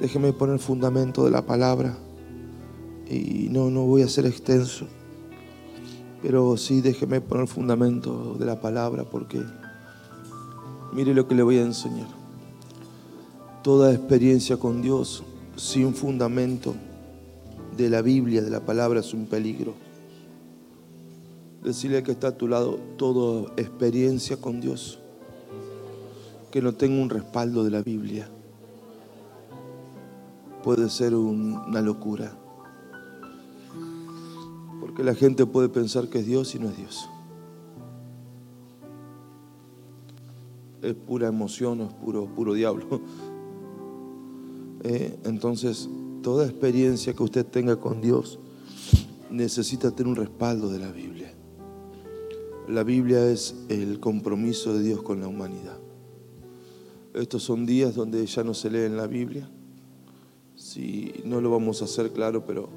Déjeme poner fundamento de la palabra. Y no, no voy a ser extenso. Pero sí déjeme poner fundamento de la palabra porque mire lo que le voy a enseñar. Toda experiencia con Dios sin fundamento de la Biblia, de la palabra, es un peligro. Decirle que está a tu lado, toda experiencia con Dios, que no tenga un respaldo de la Biblia, puede ser una locura. Porque la gente puede pensar que es Dios y no es Dios. Es pura emoción, es puro, puro diablo. Eh, entonces, toda experiencia que usted tenga con Dios necesita tener un respaldo de la Biblia. La Biblia es el compromiso de Dios con la humanidad. Estos son días donde ya no se lee en la Biblia. Si no lo vamos a hacer claro, pero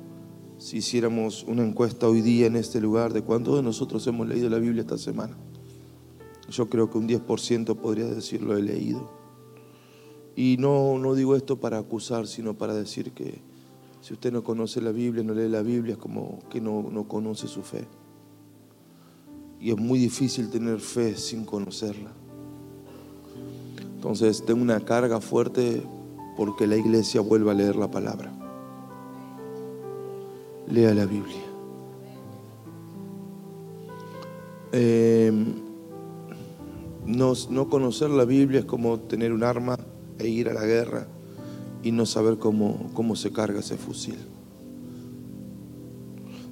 si hiciéramos una encuesta hoy día en este lugar de cuántos de nosotros hemos leído la Biblia esta semana, yo creo que un 10% podría decirlo he leído. Y no, no digo esto para acusar, sino para decir que si usted no conoce la Biblia, no lee la Biblia, es como que no, no conoce su fe. Y es muy difícil tener fe sin conocerla. Entonces tengo una carga fuerte porque la iglesia vuelva a leer la palabra lea la Biblia. Eh, no, conocer la Biblia es como tener un arma e ir a la guerra y no saber cómo, cómo se carga ese fusil.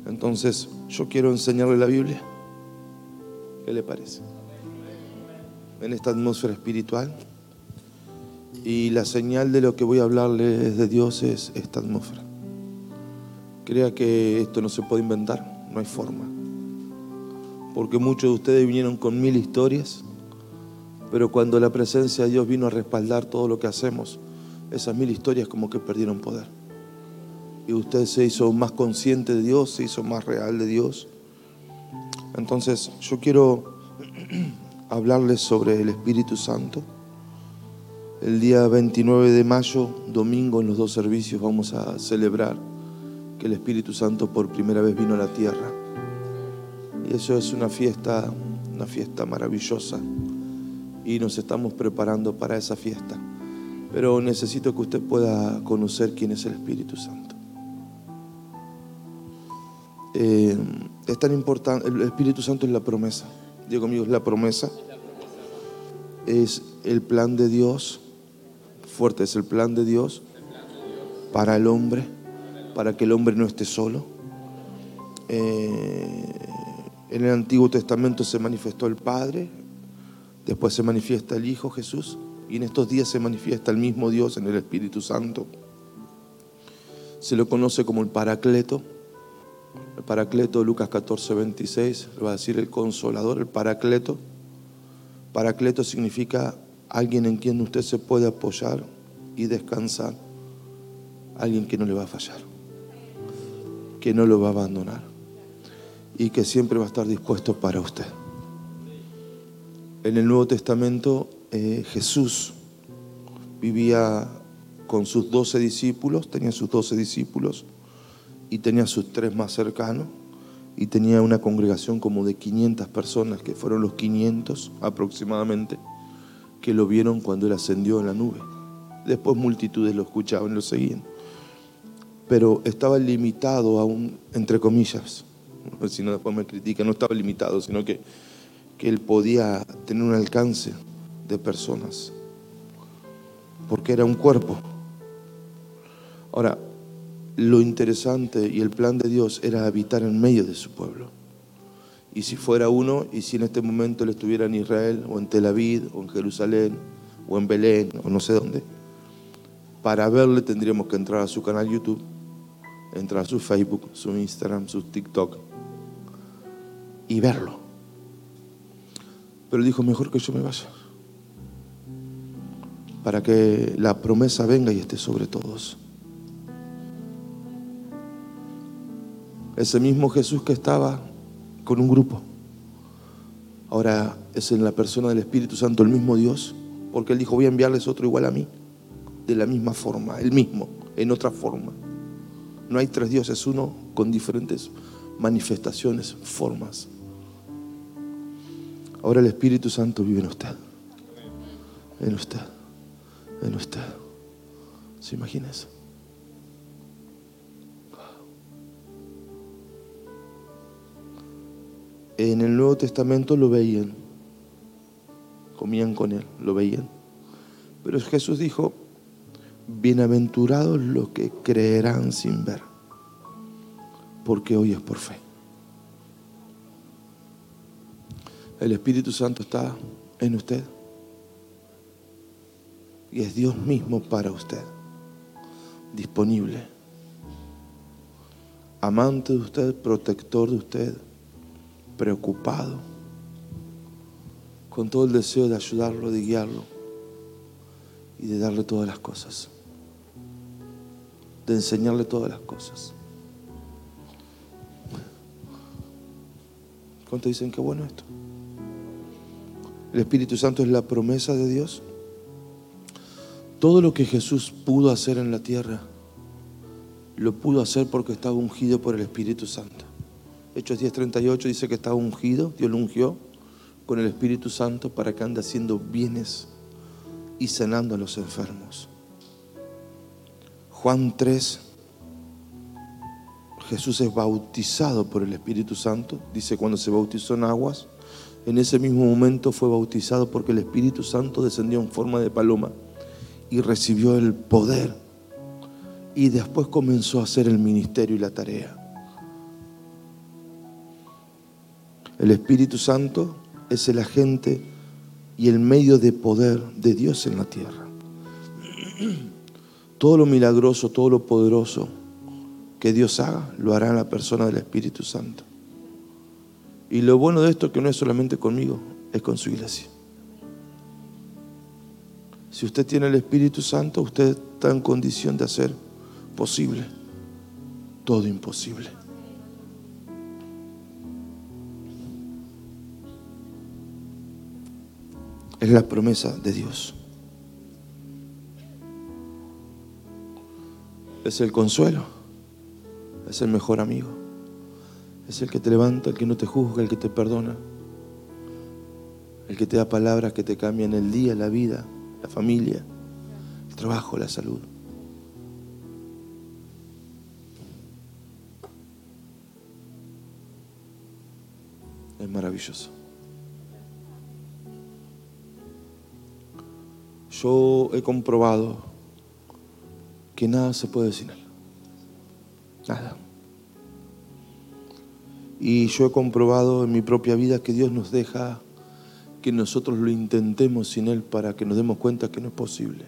Entonces, yo quiero enseñarle la Biblia. ¿Qué le parece? En esta atmósfera espiritual. Y la señal de lo que voy a hablarle de Dios es esta atmósfera. Crea que esto no se puede inventar, no hay forma. Porque muchos de ustedes vinieron con mil historias, pero cuando la presencia de Dios vino a respaldar todo lo que hacemos, esas mil historias como que perdieron poder. Y usted se hizo más consciente de Dios, se hizo más real de Dios. Entonces yo quiero hablarles sobre el Espíritu Santo. El día 29 de mayo, domingo, en los dos servicios vamos a celebrar que el Espíritu Santo por primera vez vino a la tierra. Y eso es una fiesta, una fiesta maravillosa. Y nos estamos preparando para esa fiesta. Pero necesito que usted pueda conocer quién es el Espíritu Santo. Eh, es tan importante, el Espíritu Santo es la promesa. Digo conmigo, es la promesa. Es el plan de Dios. Fuerte es el plan de Dios para el hombre para que el hombre no esté solo. Eh, en el Antiguo Testamento se manifestó el Padre, después se manifiesta el Hijo Jesús y en estos días se manifiesta el mismo Dios en el Espíritu Santo. Se lo conoce como el Paracleto. El Paracleto, Lucas 14, 26, lo va a decir el Consolador, el Paracleto. Paracleto significa alguien en quien usted se puede apoyar y descansar, alguien que no le va a fallar. Que no lo va a abandonar. Y que siempre va a estar dispuesto para usted. En el Nuevo Testamento eh, Jesús vivía con sus doce discípulos, tenía sus doce discípulos y tenía sus tres más cercanos y tenía una congregación como de 500 personas, que fueron los 500 aproximadamente, que lo vieron cuando él ascendió en la nube. Después multitudes lo escuchaban lo seguían pero estaba limitado aún, entre comillas, si no después me critica, no estaba limitado, sino que, que él podía tener un alcance de personas, porque era un cuerpo. Ahora, lo interesante y el plan de Dios era habitar en medio de su pueblo. Y si fuera uno, y si en este momento él estuviera en Israel, o en Tel Aviv, o en Jerusalén, o en Belén, o no sé dónde, para verle tendríamos que entrar a su canal YouTube entrar a su Facebook, su Instagram, su TikTok y verlo. Pero dijo, mejor que yo me vaya. Para que la promesa venga y esté sobre todos. Ese mismo Jesús que estaba con un grupo. Ahora es en la persona del Espíritu Santo el mismo Dios, porque Él dijo, voy a enviarles otro igual a mí. de la misma forma, el mismo, en otra forma. No hay tres dioses, uno con diferentes manifestaciones, formas. Ahora el Espíritu Santo vive en usted. En usted. En usted. ¿Se imagina eso? En el Nuevo Testamento lo veían. Comían con él, lo veían. Pero Jesús dijo, bienaventurados los que creerán sin ver, porque hoy es por fe. El Espíritu Santo está en usted y es Dios mismo para usted, disponible, amante de usted, protector de usted, preocupado, con todo el deseo de ayudarlo, de guiarlo y de darle todas las cosas, de enseñarle todas las cosas. ¿Cuántos dicen que bueno esto? El Espíritu Santo es la promesa de Dios. Todo lo que Jesús pudo hacer en la tierra, lo pudo hacer porque estaba ungido por el Espíritu Santo. Hechos 10:38 dice que estaba ungido, Dios lo ungió con el Espíritu Santo para que ande haciendo bienes y sanando a los enfermos. Juan 3, Jesús es bautizado por el Espíritu Santo, dice cuando se bautizó en aguas, en ese mismo momento fue bautizado porque el Espíritu Santo descendió en forma de paloma y recibió el poder. Y después comenzó a hacer el ministerio y la tarea. El Espíritu Santo es el agente y el medio de poder de Dios en la tierra. Todo lo milagroso, todo lo poderoso que Dios haga, lo hará en la persona del Espíritu Santo. Y lo bueno de esto es que no es solamente conmigo, es con su iglesia. Si usted tiene el Espíritu Santo, usted está en condición de hacer posible todo imposible. Es la promesa de Dios. Es el consuelo. Es el mejor amigo. Es el que te levanta, el que no te juzga, el que te perdona. El que te da palabras que te cambian el día, la vida, la familia, el trabajo, la salud. Es maravilloso. Yo he comprobado que nada se puede sin Él. Nada. Y yo he comprobado en mi propia vida que Dios nos deja que nosotros lo intentemos sin Él para que nos demos cuenta que no es posible.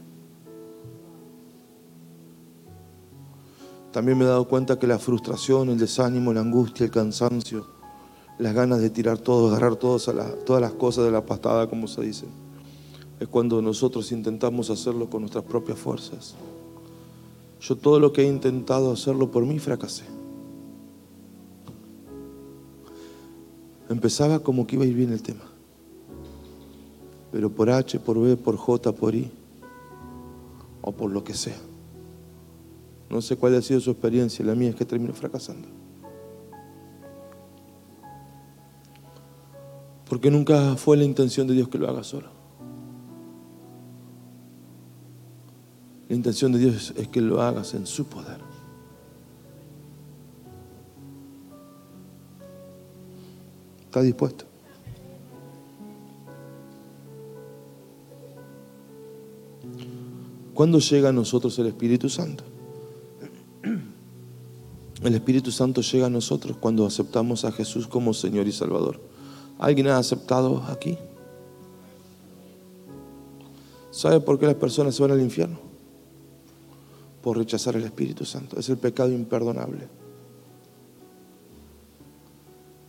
También me he dado cuenta que la frustración, el desánimo, la angustia, el cansancio, las ganas de tirar todo, agarrar todas las cosas de la pastada, como se dice, es cuando nosotros intentamos hacerlo con nuestras propias fuerzas. Yo todo lo que he intentado hacerlo por mí fracasé. Empezaba como que iba a ir bien el tema. Pero por H, por B, por J, por I, o por lo que sea. No sé cuál ha sido su experiencia, la mía es que termino fracasando. Porque nunca fue la intención de Dios que lo haga solo. La intención de Dios es que lo hagas en su poder. ¿Está dispuesto? ¿Cuándo llega a nosotros el Espíritu Santo? El Espíritu Santo llega a nosotros cuando aceptamos a Jesús como Señor y Salvador. ¿Alguien ha aceptado aquí? ¿Sabe por qué las personas se van al infierno? Por rechazar el Espíritu Santo. Es el pecado imperdonable.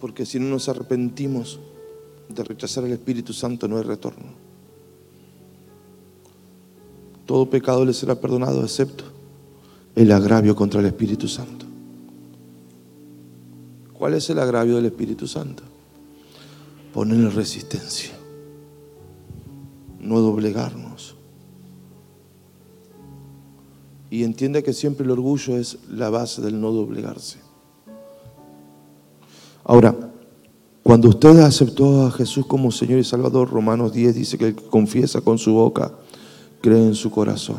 Porque si no nos arrepentimos de rechazar el Espíritu Santo, no hay retorno. Todo pecado le será perdonado, excepto el agravio contra el Espíritu Santo. ¿Cuál es el agravio del Espíritu Santo? Ponerle resistencia, no doblegarnos, Y entienda que siempre el orgullo es la base del no doblegarse. Ahora, cuando usted aceptó a Jesús como Señor y Salvador, Romanos 10 dice que el que confiesa con su boca, cree en su corazón,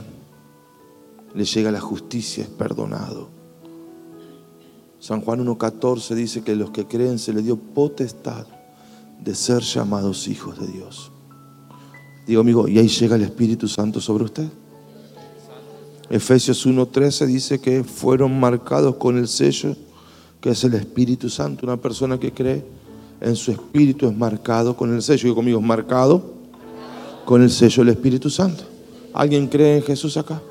le llega la justicia, es perdonado. San Juan 1.14 dice que los que creen se le dio potestad de ser llamados hijos de Dios. Digo, amigo, ¿y ahí llega el Espíritu Santo sobre usted? Efesios 1.13 dice que fueron marcados con el sello que es el Espíritu Santo. Una persona que cree en su espíritu es marcado con el sello. Digo conmigo, marcado con el sello del Espíritu Santo. ¿Alguien cree en Jesús acá?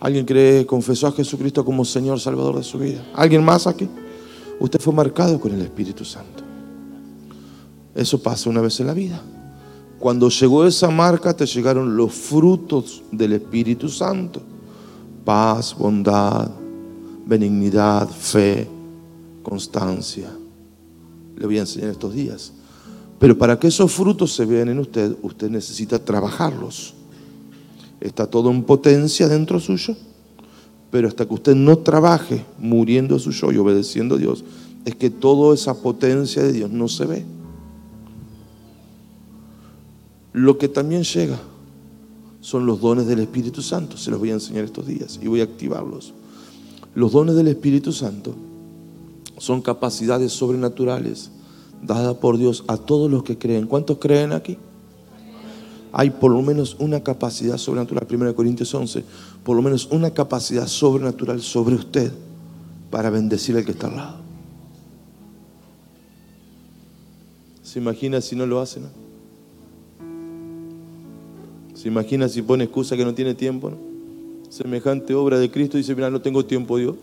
¿Alguien cree, confesó a Jesucristo como Señor Salvador de su vida? ¿Alguien más aquí? Usted fue marcado con el Espíritu Santo. Eso pasa una vez en la vida. Cuando llegó esa marca, te llegaron los frutos del Espíritu Santo. Paz, bondad, benignidad, fe, constancia. Le voy a enseñar estos días. Pero para que esos frutos se vean en usted, usted necesita trabajarlos. Está todo en potencia dentro suyo, pero hasta que usted no trabaje muriendo su yo y obedeciendo a Dios, es que toda esa potencia de Dios no se ve. Lo que también llega son los dones del Espíritu Santo. Se los voy a enseñar estos días y voy a activarlos. Los dones del Espíritu Santo son capacidades sobrenaturales dadas por Dios a todos los que creen. ¿Cuántos creen aquí? Hay por lo menos una capacidad sobrenatural, 1 Corintios 11, por lo menos una capacidad sobrenatural sobre usted para bendecir al que está al lado. ¿Se imagina si no lo hace? No? ¿Se imagina si pone excusa que no tiene tiempo? Semejante obra de Cristo dice, mira, no tengo tiempo Dios.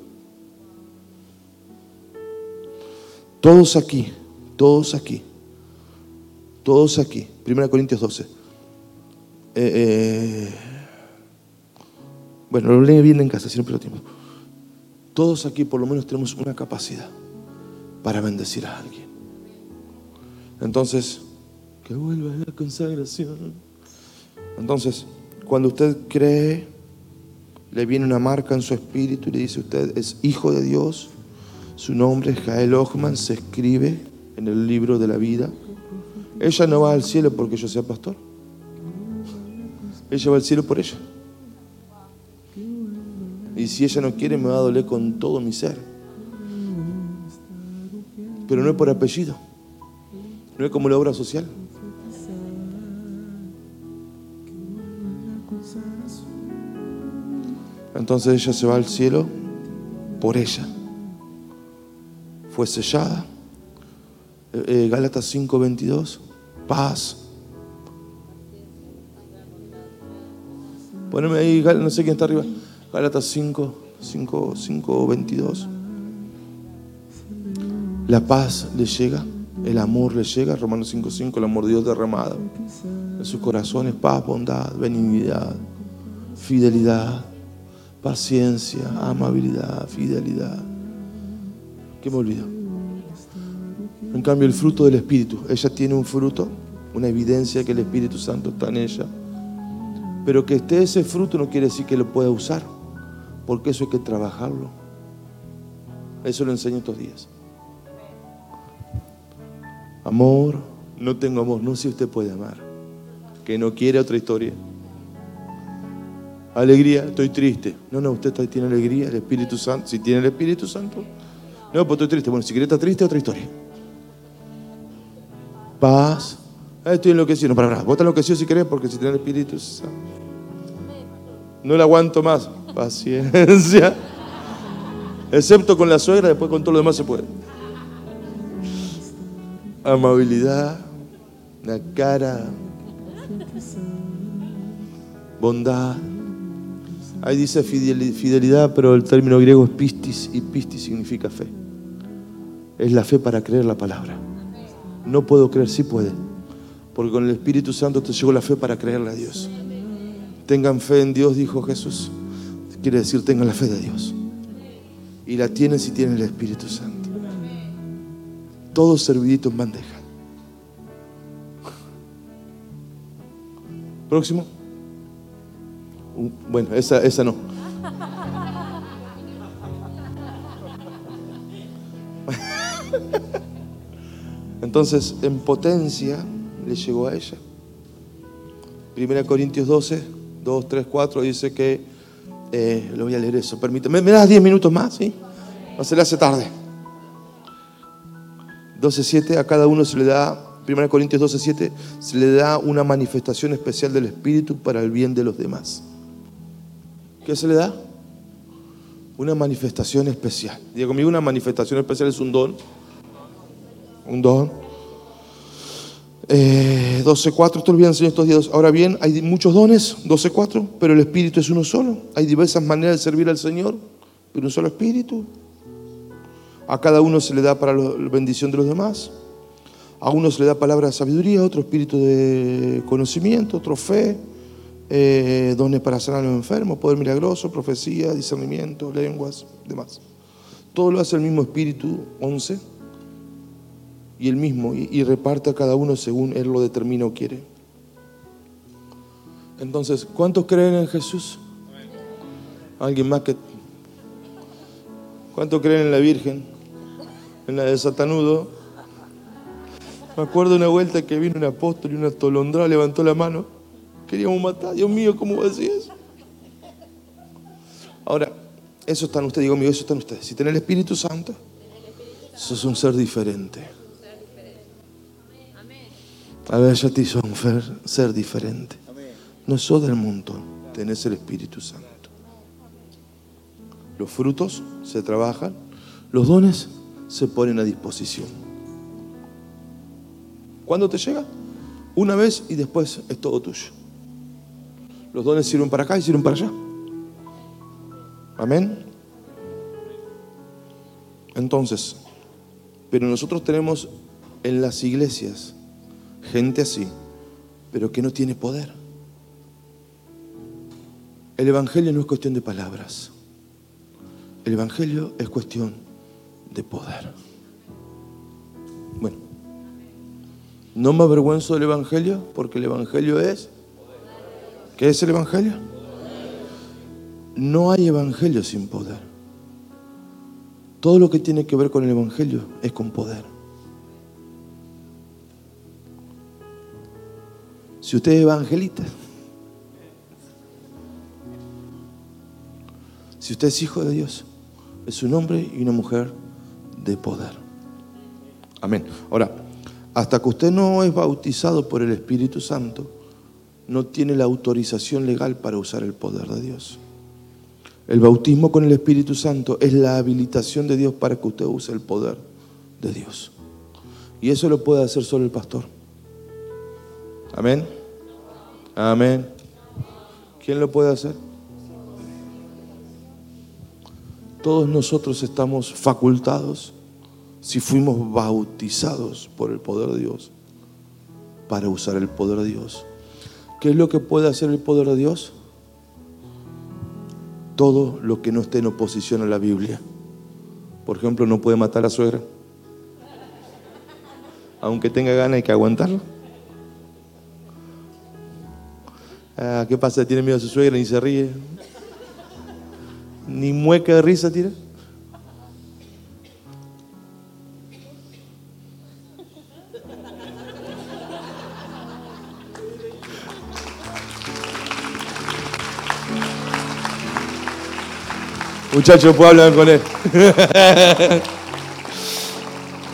Todos aquí, todos aquí, todos aquí. 1 Corintios 12. Eh, eh, bueno, lo leen bien en casa, si no pierdo tiempo. Todos aquí por lo menos tenemos una capacidad para bendecir a alguien. Entonces, que vuelva la consagración. Entonces, cuando usted cree, le viene una marca en su espíritu y le dice, usted es hijo de Dios, su nombre es Jael Ochman, se escribe en el libro de la vida. Ella no va al cielo porque yo sea pastor. Ella va al cielo por ella. Y si ella no quiere, me va a doler con todo mi ser. Pero no es por apellido. No es como la obra social. Entonces ella se va al cielo por ella. Fue sellada. Eh, eh, Gálatas 5:22. Paz. Poneme ahí, no sé quién está arriba. Gálatas 5, 5, 5, 22. La paz le llega, el amor le llega, Romanos 5, 5, el amor de Dios derramado. En sus corazones, paz, bondad, benignidad, fidelidad, paciencia, amabilidad, fidelidad. ¿Qué me olvido? En cambio, el fruto del Espíritu. Ella tiene un fruto, una evidencia que el Espíritu Santo está en ella. Pero que esté ese fruto no quiere decir que lo pueda usar, porque eso hay que trabajarlo. Eso lo enseño estos días. Amor, no tengo amor, no sé si usted puede amar. Que no quiere otra historia. Alegría, estoy triste. No, no, usted tiene alegría, el Espíritu Santo. Si tiene el Espíritu Santo. No, pues estoy triste. Bueno, si quiere estar triste, otra historia. Paz. Ah, estoy enloquecido. No, para nada. Vos estás enloquecido si querés, porque si tiene el Espíritu Santo. No le aguanto más. Paciencia. Excepto con la suegra, después con todo lo demás se puede. Amabilidad. Una cara. Bondad Ahí dice fidelidad, pero el término griego es pistis y pistis significa fe. Es la fe para creer la palabra. No puedo creer, sí puede. Porque con el Espíritu Santo te llegó la fe para creerle a Dios. Tengan fe en Dios, dijo Jesús. Quiere decir, tengan la fe de Dios. Y la tienen si tienen el Espíritu Santo. Todo servidito en bandeja. Próximo. Bueno, esa, no. Entonces, en potencia le llegó a ella. 1 Corintios 12, 2, 3, 4 dice que, eh, lo voy a leer eso, permíteme, ¿me das 10 minutos más? ¿sí? No se le hace tarde. 12.7 a cada uno se le da, 1 Corintios 12.7, se le da una manifestación especial del Espíritu para el bien de los demás. ¿Qué se le da? Una manifestación especial. Diga conmigo, una manifestación especial es un don. Un don. Eh, 12.4, esto lo voy a estos días. Ahora bien, hay muchos dones, 12.4, pero el Espíritu es uno solo. Hay diversas maneras de servir al Señor, pero un solo Espíritu. A cada uno se le da para la bendición de los demás. A uno se le da palabra de sabiduría, otro espíritu de conocimiento, otro fe, eh, dones para sanar a los enfermos, poder milagroso, profecía, discernimiento, lenguas, demás. Todo lo hace el mismo espíritu, 11, y el mismo, y, y reparte a cada uno según él lo determina o quiere. Entonces, ¿cuántos creen en Jesús? ¿Alguien más que... ¿Cuántos creen en la Virgen? en la de Satanudo. Me acuerdo una vuelta que vino un apóstol y una tolondra levantó la mano. Queríamos matar. Dios mío, ¿cómo va? Ahora, eso está en usted, digo mío, eso está en usted. Si tiene el Espíritu Santo, eso es un ser diferente. A ver, ya te hizo un ser diferente. No sos del mundo, tenés el Espíritu Santo. Los frutos se trabajan, los dones se ponen a disposición. ¿Cuándo te llega? Una vez y después es todo tuyo. Los dones sirven para acá y sirven para allá. Amén. Entonces, pero nosotros tenemos en las iglesias gente así, pero que no tiene poder. El Evangelio no es cuestión de palabras. El Evangelio es cuestión de poder. Bueno, no me avergüenzo del Evangelio porque el Evangelio es... ¿Qué es el Evangelio? No hay Evangelio sin poder. Todo lo que tiene que ver con el Evangelio es con poder. Si usted es evangelista, si usted es hijo de Dios, es un hombre y una mujer de poder. Amén. Ahora, hasta que usted no es bautizado por el Espíritu Santo, no tiene la autorización legal para usar el poder de Dios. El bautismo con el Espíritu Santo es la habilitación de Dios para que usted use el poder de Dios. Y eso lo puede hacer solo el pastor. Amén. Amén. ¿Quién lo puede hacer? Todos nosotros estamos facultados, si fuimos bautizados por el poder de Dios, para usar el poder de Dios. ¿Qué es lo que puede hacer el poder de Dios? Todo lo que no esté en oposición a la Biblia. Por ejemplo, no puede matar a la suegra. Aunque tenga ganas hay que aguantarlo. Ah, ¿Qué pasa? Tiene miedo a su suegra y se ríe ni mueca de risa tira. Muchachos, puedo hablar con él.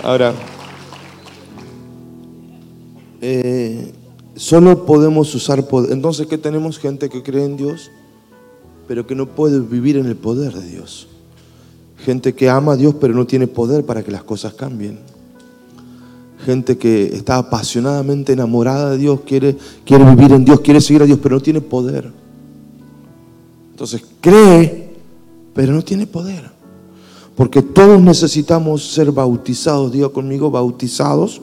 Ahora, eh, solo podemos usar poder. Entonces, ¿qué tenemos? Gente que cree en Dios pero que no puede vivir en el poder de Dios. Gente que ama a Dios, pero no tiene poder para que las cosas cambien. Gente que está apasionadamente enamorada de Dios, quiere, quiere vivir en Dios, quiere seguir a Dios, pero no tiene poder. Entonces cree, pero no tiene poder. Porque todos necesitamos ser bautizados. Diga conmigo, bautizados.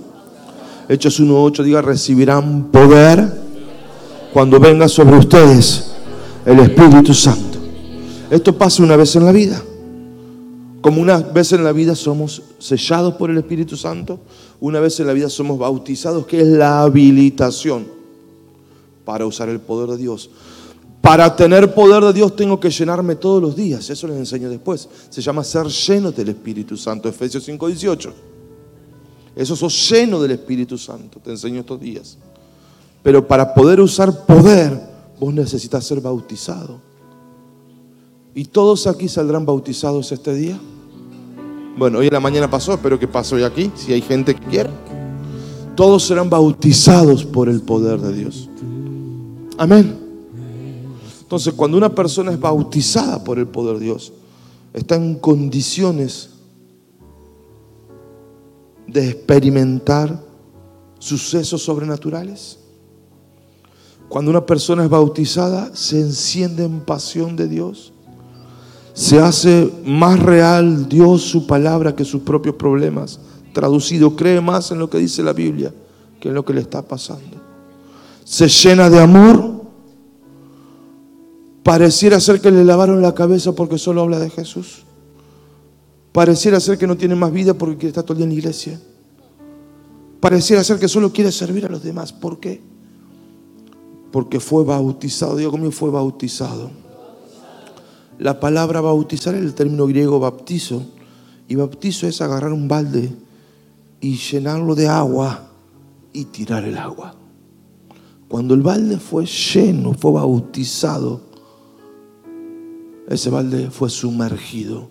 Hechos 1.8 diga, recibirán poder cuando venga sobre ustedes el Espíritu Santo. Esto pasa una vez en la vida. Como una vez en la vida somos sellados por el Espíritu Santo, una vez en la vida somos bautizados, que es la habilitación para usar el poder de Dios. Para tener poder de Dios tengo que llenarme todos los días. Eso les enseño después. Se llama ser lleno del Espíritu Santo. Efesios 5:18. Eso sos lleno del Espíritu Santo. Te enseño estos días. Pero para poder usar poder, vos necesitas ser bautizado. ¿Y todos aquí saldrán bautizados este día? Bueno, hoy en la mañana pasó, espero que pase hoy aquí, si hay gente que quiere. Todos serán bautizados por el poder de Dios. Amén. Entonces, cuando una persona es bautizada por el poder de Dios, está en condiciones de experimentar sucesos sobrenaturales. Cuando una persona es bautizada, se enciende en pasión de Dios. Se hace más real Dios su palabra que sus propios problemas. Traducido, cree más en lo que dice la Biblia que en lo que le está pasando. Se llena de amor Pareciera ser que le lavaron la cabeza porque solo habla de Jesús. Pareciera ser que no tiene más vida porque estar todo el día en la iglesia. Pareciera ser que solo quiere servir a los demás. ¿Por qué? Porque fue bautizado. Digo conmigo, fue bautizado. La palabra bautizar es el término griego baptizo. Y bautizo es agarrar un balde y llenarlo de agua y tirar el agua. Cuando el balde fue lleno, fue bautizado, ese balde fue sumergido.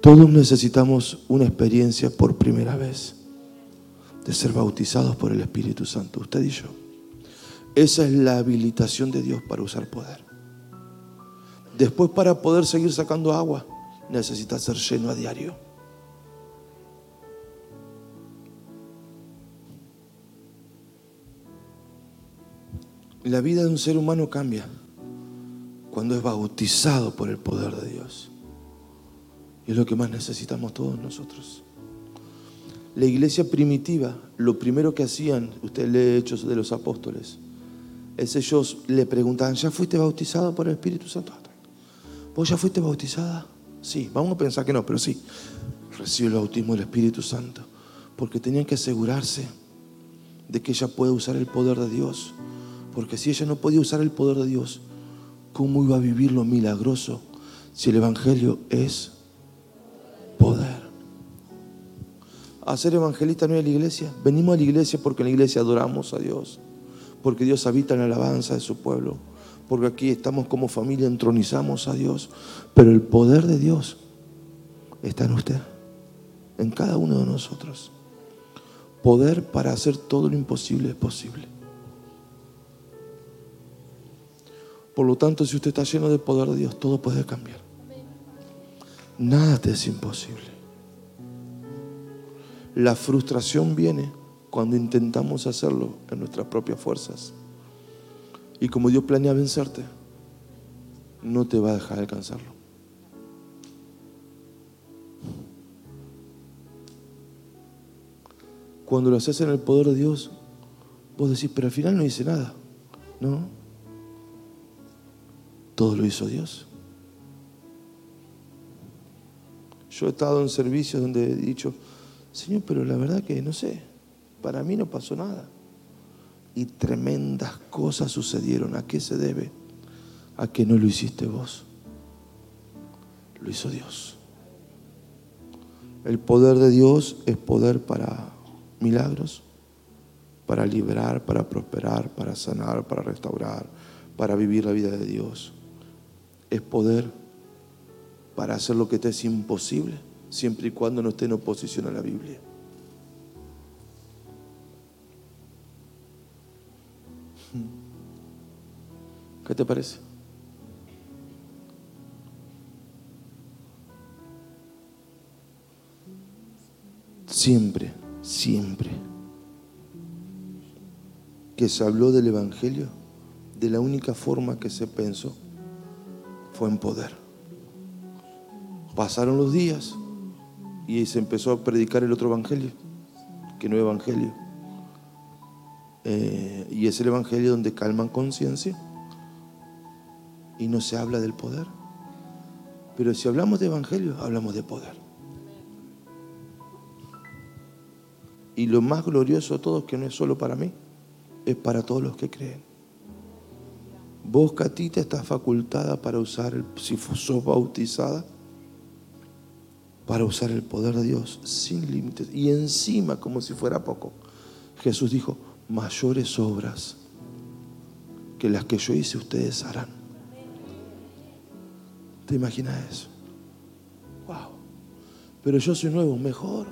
Todos necesitamos una experiencia por primera vez de ser bautizados por el Espíritu Santo, usted y yo. Esa es la habilitación de Dios para usar poder. Después para poder seguir sacando agua, necesita ser lleno a diario. La vida de un ser humano cambia cuando es bautizado por el poder de Dios. Y es lo que más necesitamos todos nosotros. La iglesia primitiva, lo primero que hacían, usted lee Hechos de los Apóstoles, es ellos le preguntaban, ¿ya fuiste bautizado por el Espíritu Santo? ¿Vos ya fuiste bautizada? Sí, vamos a pensar que no, pero sí. Recibe el bautismo del Espíritu Santo. Porque tenían que asegurarse de que ella puede usar el poder de Dios porque si ella no podía usar el poder de Dios, ¿cómo iba a vivir lo milagroso si el Evangelio es poder? A ser evangelista no es la iglesia. Venimos a la iglesia porque en la iglesia adoramos a Dios. Porque Dios habita en la alabanza de su pueblo. Porque aquí estamos como familia, entronizamos a Dios. Pero el poder de Dios está en usted, en cada uno de nosotros. Poder para hacer todo lo imposible es posible. Por lo tanto, si usted está lleno del poder de Dios, todo puede cambiar. Nada te es imposible. La frustración viene cuando intentamos hacerlo en nuestras propias fuerzas. Y como Dios planea vencerte, no te va a dejar alcanzarlo. Cuando lo haces en el poder de Dios, vos decís, pero al final no hice nada. No, todo lo hizo Dios. Yo he estado en servicios donde he dicho, Señor, pero la verdad que no sé, para mí no pasó nada. Y tremendas cosas sucedieron. ¿A qué se debe? A que no lo hiciste vos. Lo hizo Dios. El poder de Dios es poder para milagros, para liberar, para prosperar, para sanar, para restaurar, para vivir la vida de Dios es poder para hacer lo que te es imposible, siempre y cuando no esté en oposición a la Biblia. ¿Qué te parece? Siempre, siempre que se habló del Evangelio, de la única forma que se pensó fue en poder. Pasaron los días y se empezó a predicar el otro evangelio, que no es evangelio. Eh, y es el evangelio donde calman conciencia y no se habla del poder. Pero si hablamos de evangelio, hablamos de poder. Y lo más glorioso de todo es que no es solo para mí, es para todos los que creen. Vos, Catita, estás facultada para usar, el, si sos bautizada, para usar el poder de Dios sin límites. Y encima, como si fuera poco, Jesús dijo, mayores obras que las que yo hice ustedes harán. ¿Te imaginas eso? Wow. Pero yo soy nuevo, mejor.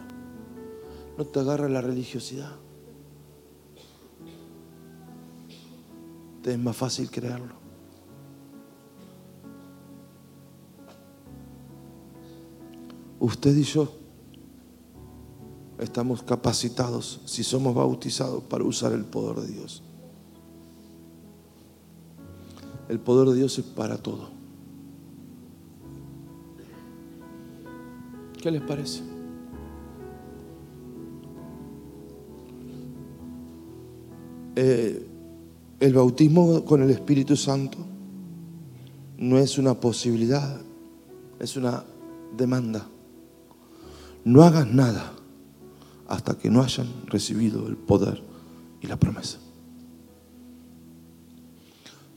No te agarra la religiosidad. Es más fácil creerlo. Usted y yo estamos capacitados, si somos bautizados, para usar el poder de Dios. El poder de Dios es para todo. ¿Qué les parece? Eh, el bautismo con el Espíritu Santo no es una posibilidad, es una demanda. No hagas nada hasta que no hayan recibido el poder y la promesa.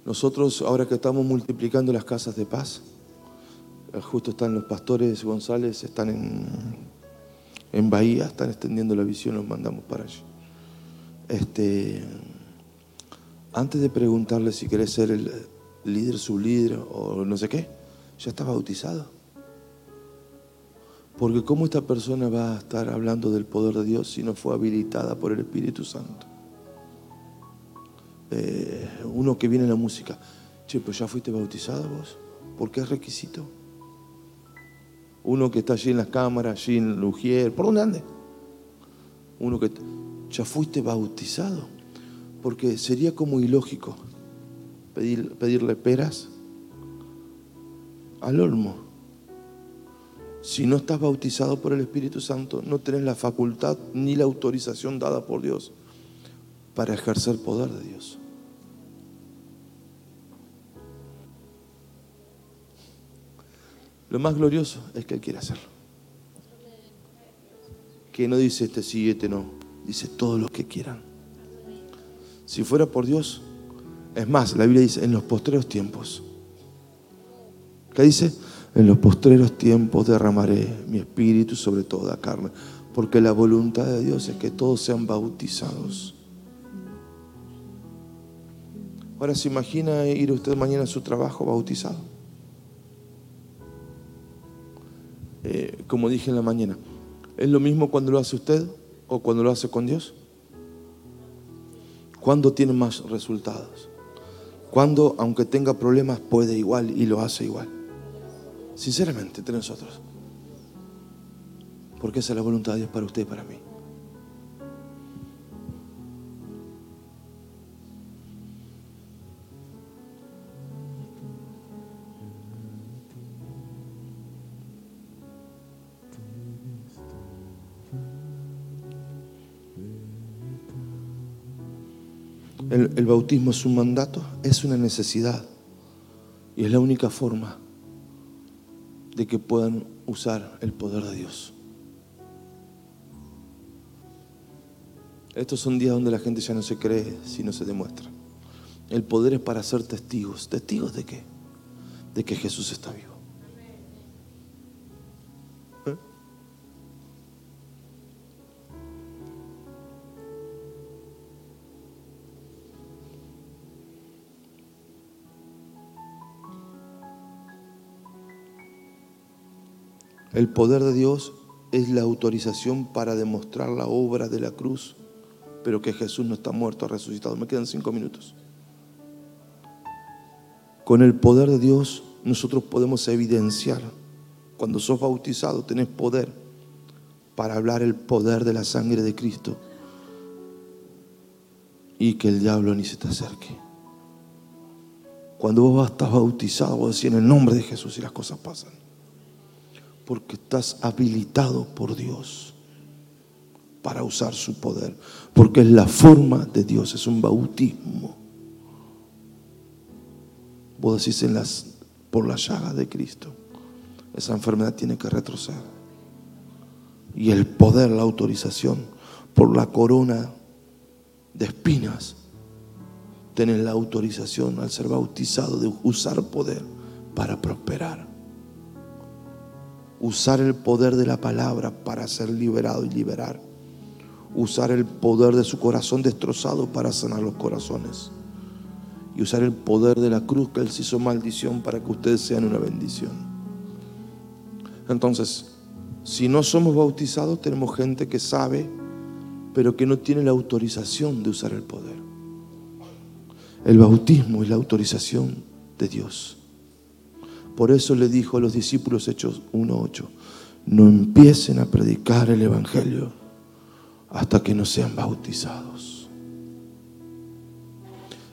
Nosotros, ahora que estamos multiplicando las casas de paz, eh, justo están los pastores González, están en, en Bahía, están extendiendo la visión, los mandamos para allí. Este, antes de preguntarle si querés ser el líder, sublíder o no sé qué, ya está bautizado. Porque ¿cómo esta persona va a estar hablando del poder de Dios si no fue habilitada por el Espíritu Santo? Eh, uno que viene en la música, che, pues ya fuiste bautizado vos, porque es requisito. Uno que está allí en las cámaras, allí en Lugier, ¿por dónde ande? Uno que ya fuiste bautizado, porque sería como ilógico pedirle peras al olmo. Si no estás bautizado por el Espíritu Santo, no tenés la facultad ni la autorización dada por Dios para ejercer poder de Dios. Lo más glorioso es que Él quiere hacerlo. Que no dice este sí, este no. Dice todos los que quieran. Si fuera por Dios, es más, la Biblia dice en los postreros tiempos. ¿Qué dice? En los postreros tiempos derramaré mi espíritu sobre toda carne. Porque la voluntad de Dios es que todos sean bautizados. Ahora se imagina ir usted mañana a su trabajo bautizado. Eh, como dije en la mañana, ¿es lo mismo cuando lo hace usted o cuando lo hace con Dios? ¿Cuándo tiene más resultados? Cuando, aunque tenga problemas, puede igual y lo hace igual. Sinceramente, entre nosotros. Porque esa es la voluntad de Dios para usted y para mí. El, bautismo es un mandato, es una necesidad. Y es la única forma de que puedan usar el poder de Dios. Estos son días donde la gente ya no se cree si no se demuestra. El poder es para ser testigos. ¿Testigos de qué? De que Jesús está vivo. El poder de Dios es la autorización para demostrar la obra de la cruz, pero que Jesús no está muerto, resucitado. Me quedan cinco minutos. Con el poder de Dios nosotros podemos evidenciar, cuando sos bautizado tenés poder para hablar el poder de la sangre de Cristo y que el diablo ni se te acerque. Cuando vos estás bautizado, vos decís en el nombre de Jesús y las cosas pasan porque estás habilitado por Dios para usar su poder, porque es la forma de Dios, es un bautismo. Vos decís en las, por la llaga de Cristo, esa enfermedad tiene que retroceder. Y el poder, la autorización, por la corona de espinas, tenés la autorización al ser bautizado de usar poder para prosperar. Usar el poder de la palabra para ser liberado y liberar. Usar el poder de su corazón destrozado para sanar los corazones. Y usar el poder de la cruz que Él se hizo maldición para que ustedes sean una bendición. Entonces, si no somos bautizados, tenemos gente que sabe, pero que no tiene la autorización de usar el poder. El bautismo es la autorización de Dios. Por eso le dijo a los discípulos Hechos 1.8, no empiecen a predicar el Evangelio hasta que no sean bautizados.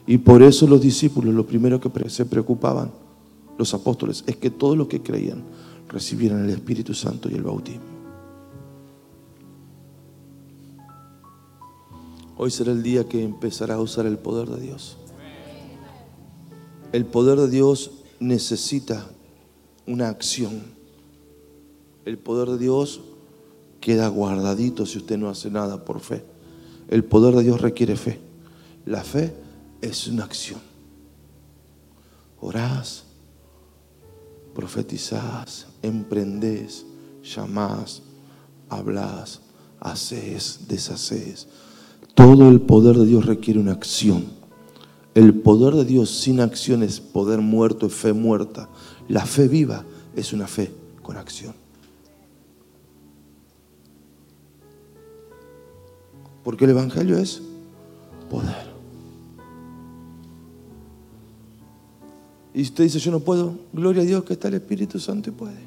Y por eso los discípulos, lo primero que se preocupaban, los apóstoles, es que todos los que creían recibieran el Espíritu Santo y el bautismo. Hoy será el día que empezará a usar el poder de Dios. El poder de Dios necesita una acción. El poder de Dios queda guardadito si usted no hace nada por fe. El poder de Dios requiere fe. La fe es una acción. Orás, profetizás, emprendés, llamás, hablás, haces, deshaces. Todo el poder de Dios requiere una acción. El poder de Dios sin acción es poder muerto, es fe muerta. La fe viva es una fe con acción. Porque el Evangelio es poder. Y usted dice, yo no puedo, gloria a Dios que está el Espíritu Santo y puede.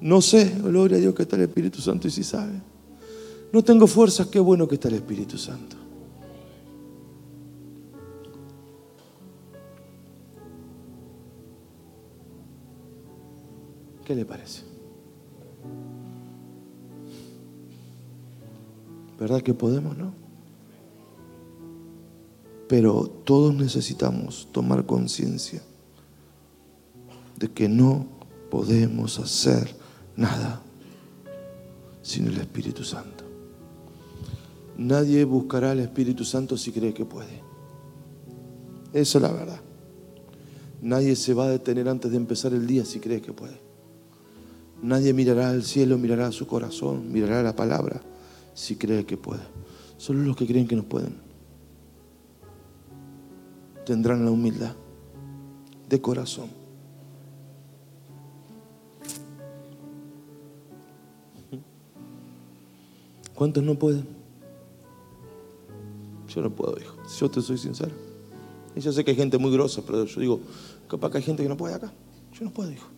No sé, gloria a Dios que está el Espíritu Santo y si sabe. No tengo fuerzas, qué bueno que está el Espíritu Santo. ¿Qué le parece? ¿Verdad que podemos, no? Pero todos necesitamos tomar conciencia de que no podemos hacer nada sin el Espíritu Santo. Nadie buscará al Espíritu Santo si cree que puede. Esa es la verdad. Nadie se va a detener antes de empezar el día si cree que puede. Nadie mirará al cielo, mirará a su corazón, mirará la palabra si cree que puede. Solo los que creen que no pueden tendrán la humildad de corazón. ¿Cuántos no pueden? Yo no puedo, hijo. Yo te soy sincero. Y yo sé que hay gente muy grosa, pero yo digo, capaz que hay gente que no puede acá. Yo no puedo, hijo.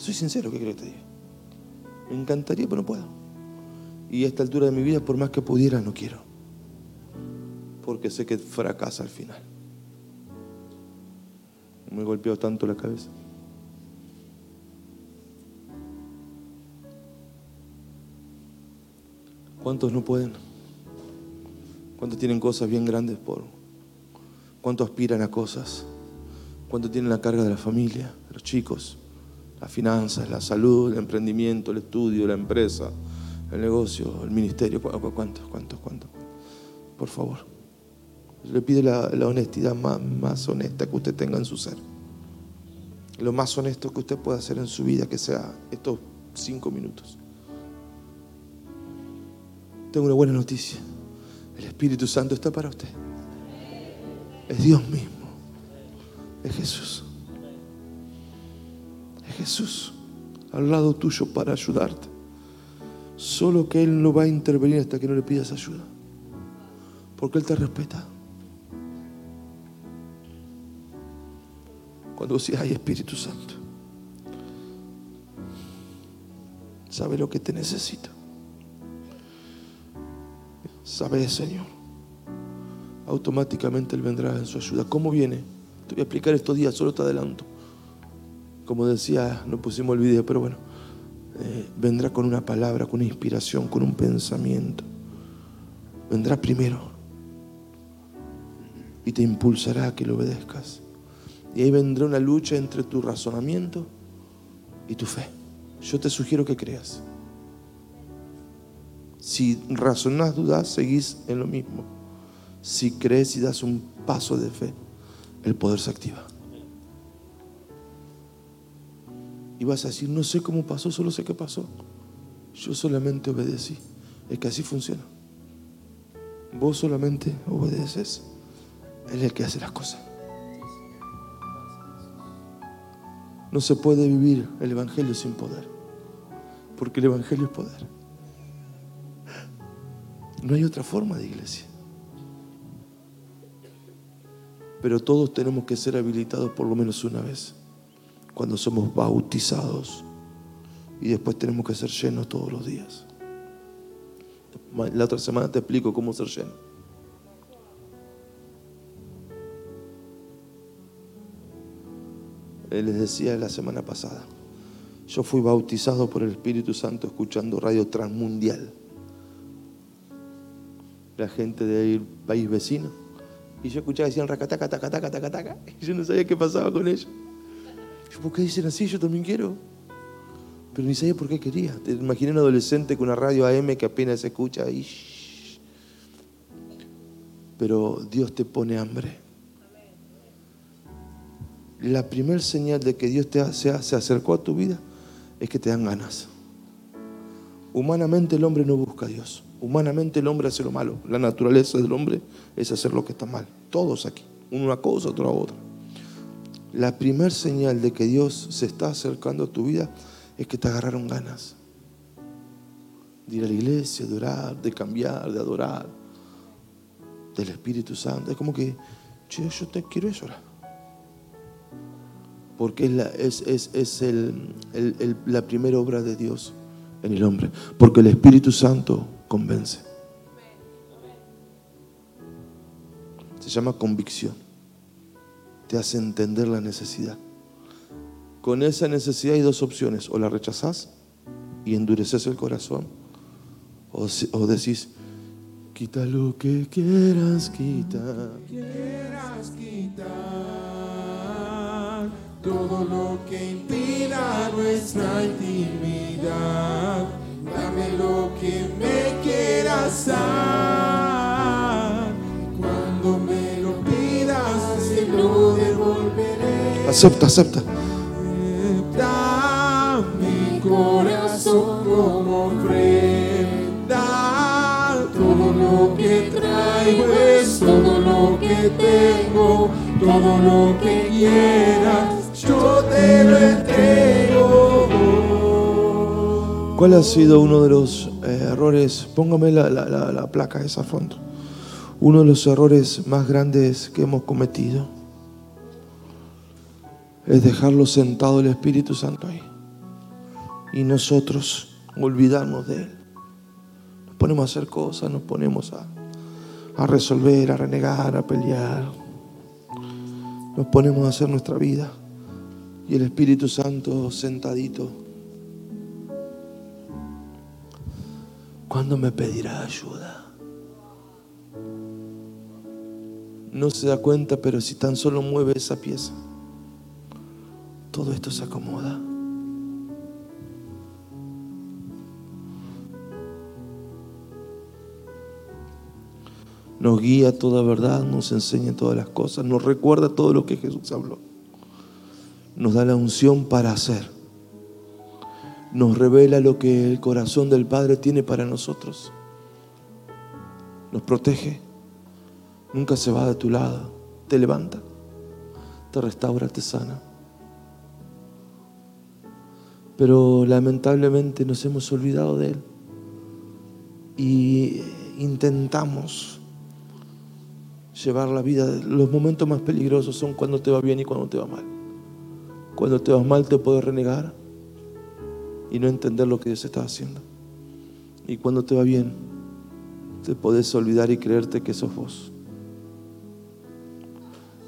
Soy sincero, ¿qué crees que te diga? Me encantaría, pero no puedo. Y a esta altura de mi vida, por más que pudiera, no quiero. Porque sé que fracasa al final. Me golpeó tanto la cabeza. ¿Cuántos no pueden? ¿Cuántos tienen cosas bien grandes por? ¿Cuántos aspiran a cosas? ¿Cuántos tienen la carga de la familia, de los chicos? Las finanzas, la salud, el emprendimiento, el estudio, la empresa, el negocio, el ministerio. ¿Cuántos, cuántos, cuántos? Por favor. Le pide la, honestidad más, honesta que usted tenga en su ser. Lo más honesto que usted pueda hacer en su vida, que sea estos cinco minutos. Tengo una buena noticia. El Espíritu Santo está para usted. Es Dios mismo. Es Jesús. Jesús al lado tuyo para ayudarte. Solo que Él no va a intervenir hasta que no le pidas ayuda. Porque Él te respeta. Cuando decís, ay Espíritu Santo, sabe lo que te necesito. Sabe, Señor. Automáticamente Él vendrá en su ayuda. ¿Cómo viene? Te voy a explicar estos días, solo te adelanto como decía, no pusimos el video, pero bueno, eh, vendrá con una palabra, con una inspiración, con un pensamiento. Vendrá primero y te impulsará a que lo obedezcas. Y ahí vendrá una lucha entre tu razonamiento y tu fe. Yo te sugiero que creas. Si razonás, dudas, seguís en lo mismo. Si crees y das un paso de fe, el poder se activa. Y vas a decir, no sé cómo pasó, solo sé qué pasó. Yo solamente obedecí. Es que así funciona. Vos solamente obedeces. Él es el que hace las cosas. No se puede vivir el Evangelio sin poder. Porque el Evangelio es poder. No hay otra forma de iglesia. Pero todos tenemos que ser habilitados por lo menos una vez. Cuando somos bautizados. Y después tenemos que ser llenos todos los días. La otra semana te explico cómo ser lleno. Les decía la semana pasada, yo fui bautizado por el Espíritu Santo escuchando radio transmundial. La gente del país vecino. Y yo escuchaba, decían racataca, taca, taca, taca, taca. Y yo no sabía qué pasaba con ellos. ¿Por qué dicen así? Yo también quiero. Pero ni sabía por qué quería. Te imaginé un adolescente con una radio AM que apenas se escucha y... Pero Dios te pone hambre. La primera señal de que Dios te se, acercó a tu vida es que te dan ganas. Humanamente el hombre no busca a Dios. Humanamente el hombre hace lo malo. La naturaleza del hombre es hacer lo que está mal. Todos aquí. Una cosa, otra otra. La primera señal de que Dios se está acercando a tu vida es que te agarraron ganas de ir a la iglesia, de orar, de cambiar, de adorar, del Espíritu Santo. Es como que, yo, yo te quiero eso Porque es, la, es, es, es el, el, la primera obra de Dios en el hombre. Porque el Espíritu Santo convence. Se llama convicción. Te entender la necesidad. Con esa necesidad hay dos opciones. O la rechazás y endureces el corazón. O, decís, quita lo que quieras quitar. Quieras quitar todo lo que impida nuestra intimidad. Dame lo que me quieras dar. Devolveré. Acepta, acepta. corazón como ofrenda. Todo lo que traigo es todo lo que tengo, todo lo que quieras, yo te lo entrego. ¿Cuál ha sido uno de los eh, errores? Póngame la, la, la, la placa esa fondo. Uno de los errores más grandes que hemos cometido es dejarlo sentado el Espíritu Santo ahí y nosotros olvidarnos de Él. Nos ponemos a hacer cosas, nos ponemos a, a resolver, a renegar, a pelear. Nos ponemos a hacer nuestra vida y el Espíritu Santo sentadito. ¿Cuándo me pedirá ayuda? No se da cuenta, pero si tan solo mueve esa pieza, todo esto se acomoda. nos guía toda verdad, nos enseña todas las cosas, nos recuerda todo lo que Jesús habló. Nos da la unción para hacer. Nos revela lo que el corazón del Padre tiene para nosotros. Nos protege. Nunca se va de tu lado. Te levanta. Te restaura, te sana. Pero lamentablemente nos hemos olvidado de Él. Y intentamos llevar la vida. Los momentos más peligrosos son cuando te va bien y cuando te va mal. Cuando te va mal te puedes renegar y no entender lo que Dios está haciendo. Y cuando te va bien, te puedes olvidar y creerte que sos vos.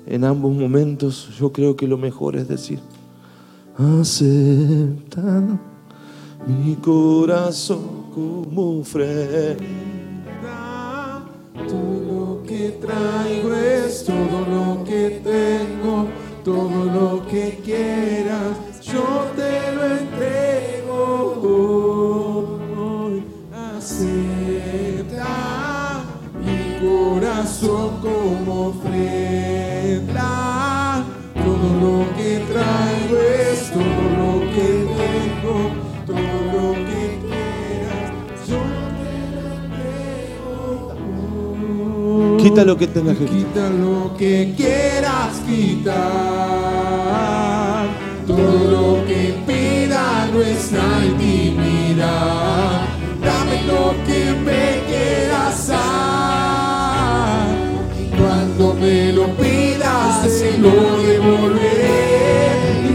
En ambos momentos yo creo que lo mejor es decir, acepta mi corazón como ofrenda que traigo es todo lo que tengo, todo lo que quieras, yo te lo entrego hoy. Acepta mi corazón como ofrenda. Quita lo que tengas que quitar. Quita lo que quieras quitar, todo lo que impida nuestra intimidad. Dame lo que me quieras dar. Y cuando me lo pidas, se lo devolveré.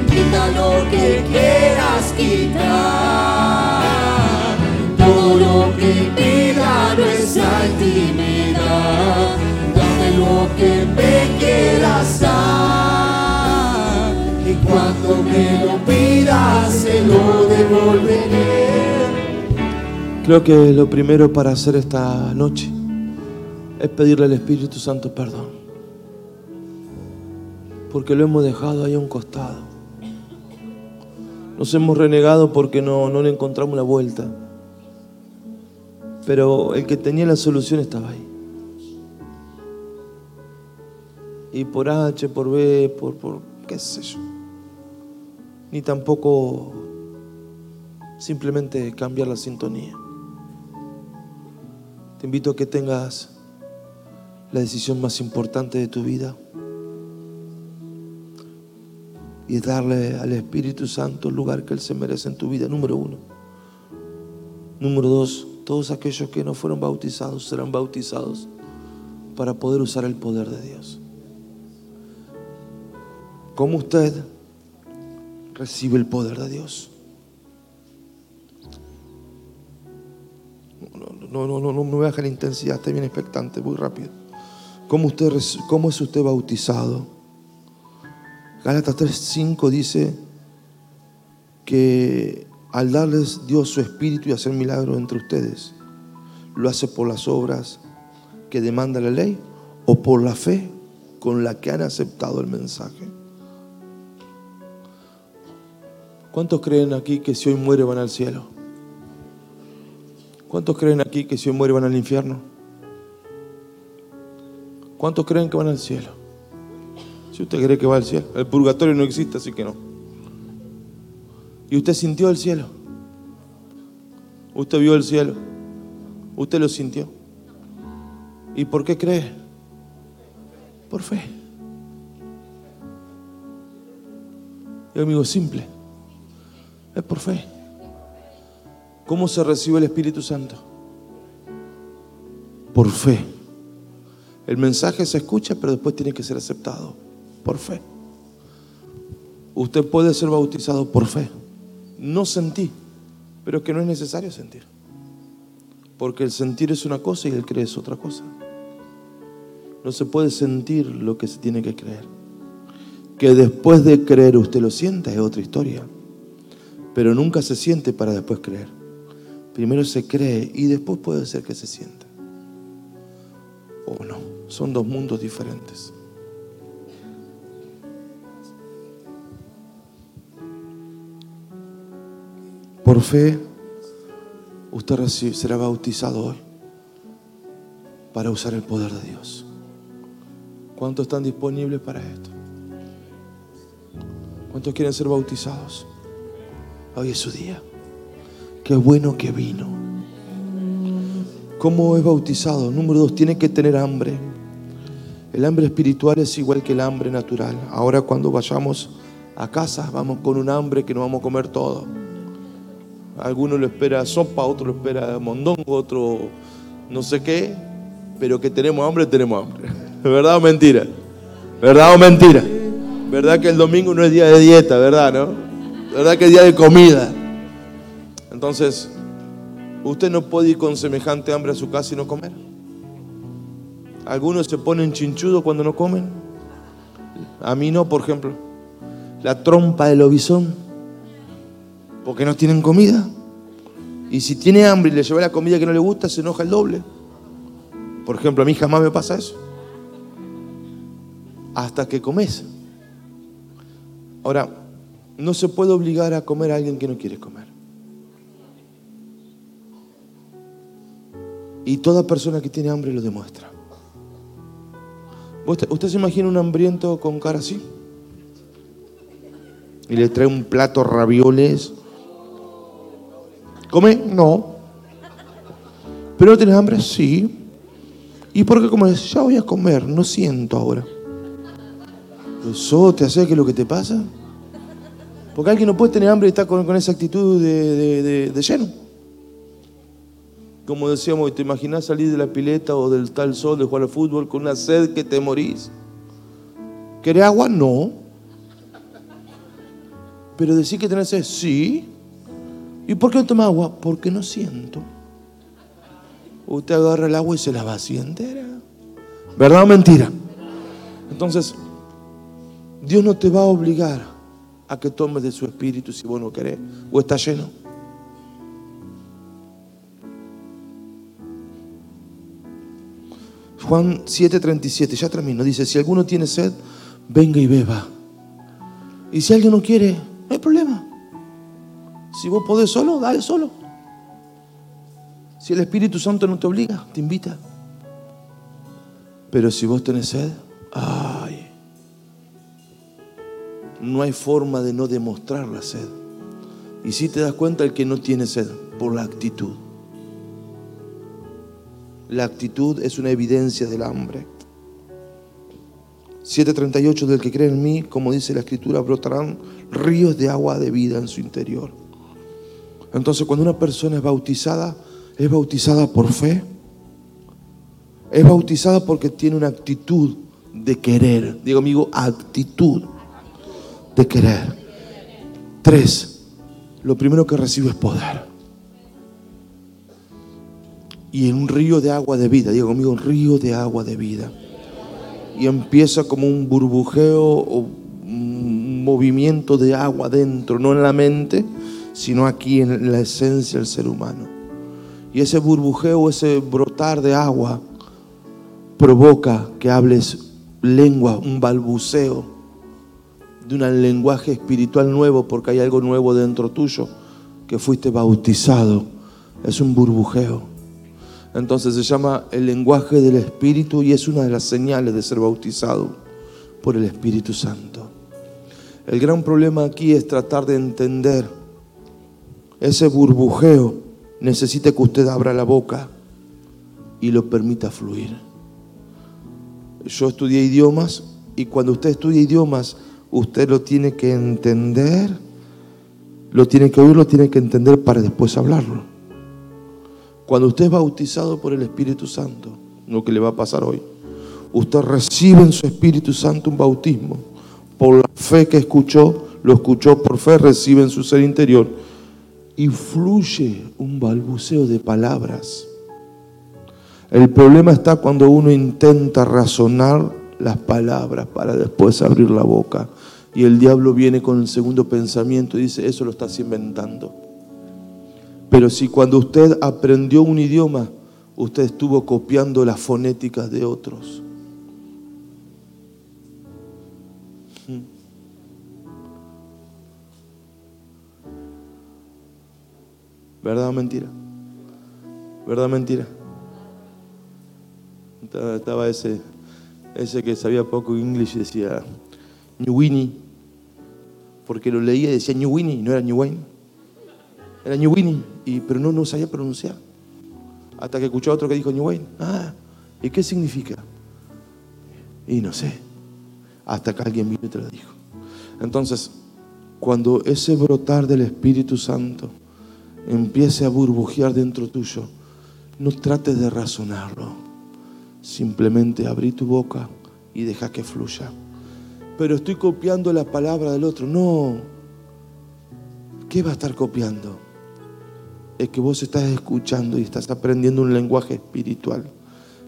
Quita lo que quieras quitar, todo lo que impida nuestra intimidad. Que me. Y cuando me lo pidas, se lo devolveré. Creo que lo primero para hacer esta noche es pedirle al Espíritu Santo perdón. Porque lo hemos dejado ahí a un costado. Nos hemos renegado porque no, no le encontramos la vuelta. Pero el que tenía la solución estaba ahí. Y por H, por B, por, por qué sé yo. Ni tampoco simplemente cambiar la sintonía. Te invito a que tengas la decisión más importante de tu vida y darle al Espíritu Santo el lugar que Él se merece en tu vida, número uno. Número dos, todos aquellos que no fueron bautizados serán bautizados para poder usar el poder de Dios. ¿Cómo usted recibe el poder de Dios? No, no, no, no me baje la intensidad, estoy bien expectante, muy rápido. ¿Cómo, usted, ¿Cómo es usted bautizado? Gálatas 3:5 dice que al darles Dios su espíritu y hacer milagros entre ustedes, lo hace por las obras que demanda la ley o por la fe con la que han aceptado el mensaje. ¿Cuántos creen aquí que si hoy muere van al cielo? ¿Cuántos creen aquí que si hoy muere van al infierno? ¿Cuántos creen que van al cielo? Si usted cree que va al cielo, el purgatorio no existe, así que no. ¿Y usted sintió el cielo? ¿Usted vio el cielo? ¿Usted lo sintió? ¿Y por qué cree? Por fe. Y amigo, simple. Es por fe. ¿Cómo se recibe el Espíritu Santo? Por fe. El mensaje se escucha, pero después tiene que ser aceptado. Por fe. Usted puede ser bautizado por fe. No sentí, pero es que no es necesario sentir. Porque el sentir es una cosa y el creer es otra cosa. No se puede sentir lo que se tiene que creer. Que después de creer usted lo sienta es otra historia. Pero nunca se siente para después creer. Primero se cree y después puede ser que se sienta. O no, son dos mundos diferentes. Por fe, usted será bautizado hoy para usar el poder de Dios. ¿Cuántos están disponibles para esto? ¿Cuántos quieren ser bautizados? Hoy es su día. Qué bueno que vino. ¿Cómo es bautizado? Número dos, tiene que tener hambre. El hambre espiritual es igual que el hambre natural. Ahora cuando vayamos a casa vamos con un hambre que no vamos a comer todo. Alguno lo espera sopa, otro lo espera mondongo, otro no sé qué, pero que tenemos hambre, tenemos hambre. ¿Verdad o mentira? ¿Verdad o mentira? ¿Verdad que el domingo no es día de dieta, verdad, no? ¿Verdad que es día de comida? Entonces, usted no puede ir con semejante hambre a su casa y no comer. Algunos se ponen chinchudos cuando no comen. A mí no, por ejemplo. La trompa del lobizón. Porque no tienen comida. Y si tiene hambre y le lleva la comida que no le gusta, se enoja el doble. Por ejemplo, a mí jamás me pasa eso. Hasta que comes. Ahora, no se puede obligar a comer a alguien que no quiere comer. Y toda persona que tiene hambre lo demuestra. ¿Usted, ¿Usted se imagina un hambriento con cara así? Y le trae un plato ravioles. ¿Come? No. ¿Pero no tienes hambre? Sí. ¿Y por qué comes? Ya voy a comer, no siento ahora. ¿Eso te hace que lo que te pasa? Porque alguien no puede tener hambre y está con, con esa actitud de, de- de- de lleno. Como decíamos, ¿te imaginas salir de la pileta o del tal sol de jugar al fútbol con una sed que te morís? ¿Querés agua? No. Pero decir que tenés sed, sí. ¿Y por qué no tomas agua? Porque no siento. Usted agarra el agua y se la vacía entera. ¿Verdad o mentira? Entonces, Dios no te va a obligar a que tomes de su espíritu si vos no querés o está lleno. Juan 7:37, ya termino, dice, si alguno tiene sed, venga y beba. Y si alguien no quiere, no hay problema. Si vos podés solo, dale solo. Si el Espíritu Santo no te obliga, te invita. Pero si vos tenés sed, no hay forma de no demostrar la sed. Y si te das cuenta el que no tiene sed, por la actitud. La actitud es una evidencia del hambre. 7.38 del que cree en mí, como dice la escritura, brotarán ríos de agua de vida en su interior. Entonces cuando una persona es bautizada, es bautizada por fe, es bautizada porque tiene una actitud de querer. Digo amigo, actitud de querer. Tres, lo primero que recibe es poder. Y en un río de agua de vida, digo conmigo, un río de agua de vida. Y empieza como un burbujeo o un movimiento de agua dentro, no en la mente, sino aquí en la esencia del ser humano. Y ese burbujeo, ese brotar de agua, provoca que hables lengua, un balbuceo de un lenguaje espiritual nuevo, porque hay algo nuevo dentro tuyo, que fuiste bautizado. Es un burbujeo. Entonces se llama el lenguaje del Espíritu y es una de las señales de ser bautizado por el Espíritu Santo. El gran problema aquí es tratar de entender ese burbujeo. Necesita que usted abra la boca y lo permita fluir. Yo estudié idiomas y cuando usted estudia idiomas, usted lo tiene que entender, lo tiene que oír, lo tiene que entender para después hablarlo. Cuando usted es bautizado por el Espíritu Santo, lo que le va a pasar hoy, usted recibe en su Espíritu Santo un bautismo. Por la fe que escuchó, lo escuchó por fe, recibe en su ser interior y fluye un balbuceo de palabras. El problema está cuando uno intenta razonar las palabras para después abrir la boca. Y el diablo viene con el segundo pensamiento y dice, eso lo estás inventando. Pero si cuando usted aprendió un idioma, usted estuvo copiando las fonéticas de otros. ¿Verdad o mentira? ¿Verdad o mentira? Estaba ese, ese que sabía poco inglés decía New Winnie, porque lo leía y decía New Winnie, no era New Wayne. Era New Winnie, y, pero no, no sabía pronunciar. Hasta que escuchó a otro que dijo New Wayne. Ah, ¿y qué significa? Y no sé. Hasta que alguien vino y te lo dijo. Entonces, cuando ese brotar del Espíritu Santo empiece a burbujear dentro tuyo, no trates de razonarlo. Simplemente abrí tu boca y deja que fluya. Pero estoy copiando la palabra del otro. No. ¿Qué va a estar copiando? Es que vos estás escuchando y estás aprendiendo un lenguaje espiritual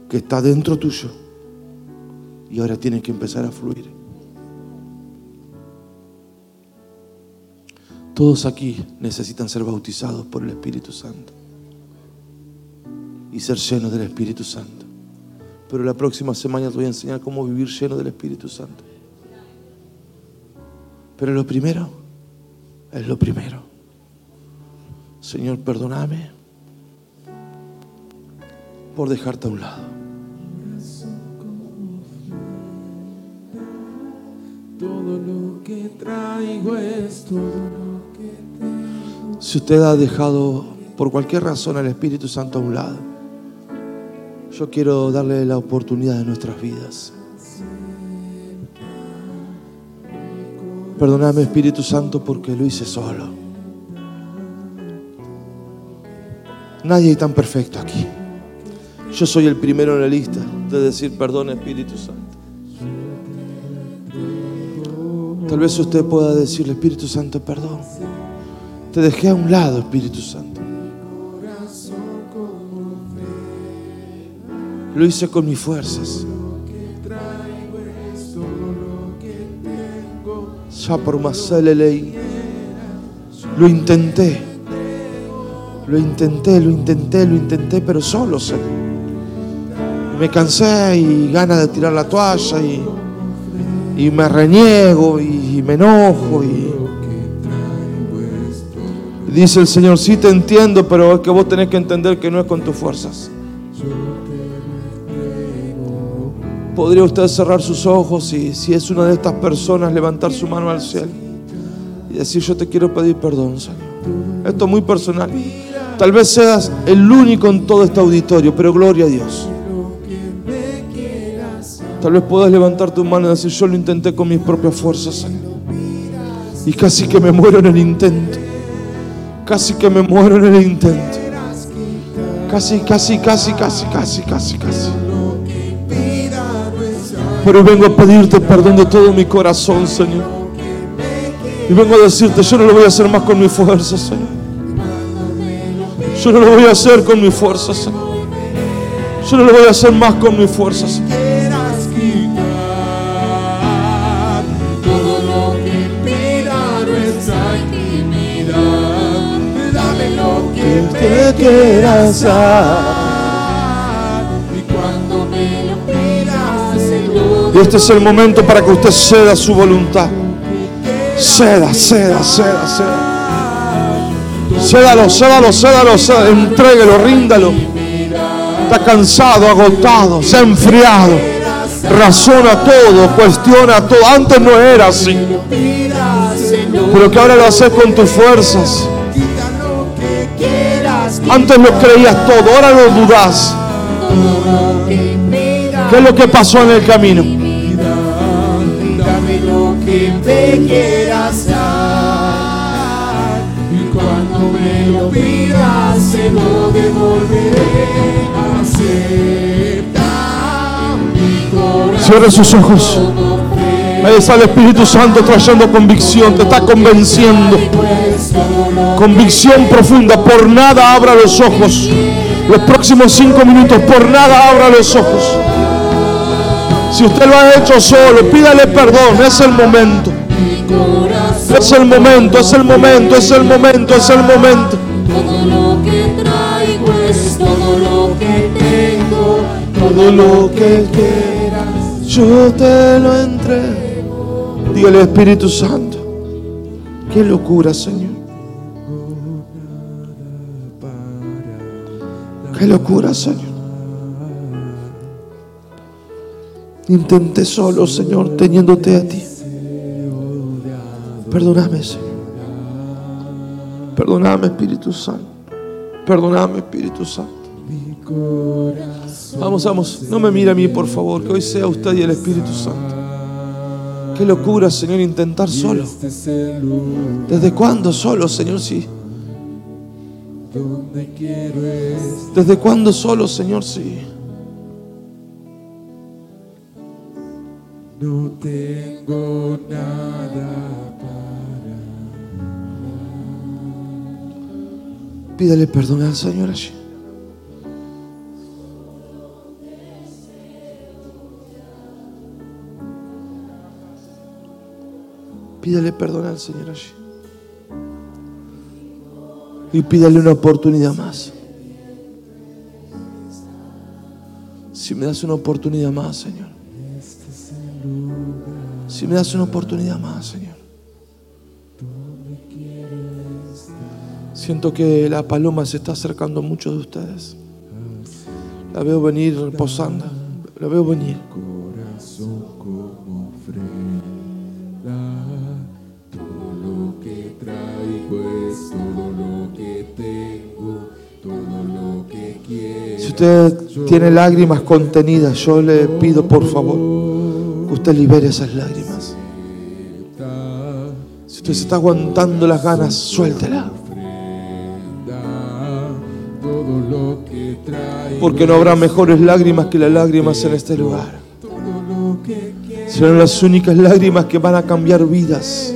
que está dentro tuyo. Y ahora tienes que empezar a fluir. Todos aquí necesitan ser bautizados por el Espíritu Santo y ser llenos del Espíritu Santo. Pero la próxima semana te voy a enseñar cómo vivir lleno del Espíritu Santo. Pero lo primero es lo primero. Señor, perdóname por dejarte a un lado. Todo lo que todo lo que Si usted ha dejado por cualquier razón al Espíritu Santo a un lado, yo quiero darle la oportunidad de nuestras vidas. Perdóname Espíritu Santo porque lo hice solo. Nadie es tan perfecto aquí. Yo soy el primero en la lista de decir perdón Espíritu Santo. Tal vez usted pueda decirle Espíritu Santo perdón. Te dejé a un lado Espíritu Santo. Lo hice con mis fuerzas. Ya por más. Lo intenté. Lo intenté, lo intenté, lo intenté, pero solo. Y me cansé y ganas de tirar la toalla y, y me reniego y, me enojo y, y dice el Señor, sí te entiendo, pero es que vos tenés que entender que no es con tus fuerzas. ¿Podría usted cerrar sus ojos y si es una de estas personas levantar su mano al cielo y decir yo te quiero pedir perdón, Señor? Esto es muy personal. Tal vez seas el único en todo este auditorio, pero gloria a Dios. Tal vez puedas levantar tu mano y decir yo lo intenté con mis propias fuerzas, Señor. Y casi que me muero en el intento. Casi que me muero en el intento. Casi, casi, casi, casi, casi, casi, casi. Pero vengo a pedirte perdón de todo mi corazón, Señor. Y vengo a decirte, yo no lo voy a hacer más con mi fuerza, Señor. Yo no lo voy a hacer con mi fuerza, Señor. Yo no lo voy a hacer más con mi fuerza, Señor. Quieras quitar todo lo que impida nuestra intimidad. Dame lo que Te quieras dar. Y este es el momento para que usted ceda su voluntad. Ceda, ceda, ceda, ceda. Cédalo, cédalo, cédalo, cédalo. Entréguelo, ríndalo. Está cansado, agotado, se ha enfriado. Razona todo, cuestiona todo. Antes no era así. Pero que ahora lo haces con tus fuerzas. Antes lo creías todo, ahora lo dudas. ¿Qué es lo que pasó en el camino? Que me quieras dar y cuando me lo pidas se lo devolveré. Acepta mi corazón. Cierre sus ojos. Ahí está el Espíritu Santo trayendo convicción, te está convenciendo. Convicción profunda, por nada abra los ojos. Los próximos cinco minutos, por nada abra los ojos. Si usted lo ha hecho solo, pídale perdón, es el momento. Es el momento, es el momento, es el momento, es el momento. todo lo que traigo es todo lo que tengo, Todo lo que quieras, yo te lo entrego. Dígale Espíritu Santo, qué locura, Señor. Qué locura, Señor. Intenté solo, Señor, teniéndote a ti. Perdóname, Señor. Perdóname, Espíritu Santo. Perdóname, Espíritu Santo. Vamos, vamos. No me mire a mí, por favor. Que hoy sea usted y el Espíritu Santo. Qué locura, Señor, intentar solo. ¿Desde cuándo solo, Señor? Sí. ¿Desde cuándo solo, Señor? Sí. No tengo nada para Pídale perdón al Señor allí. Pídale perdón al Señor allí. Y pídale una oportunidad más. Si me das una oportunidad más, Señor. Si me das una oportunidad más, Señor. Siento que la paloma se está acercando mucho de ustedes. La veo venir reposando. La veo venir. Si usted tiene lágrimas contenidas, yo le pido por favor usted libere esas lágrimas. Si usted se está aguantando las ganas, suéltela. Porque no habrá mejores lágrimas que las lágrimas en este lugar. Serán las únicas lágrimas que van a cambiar vidas.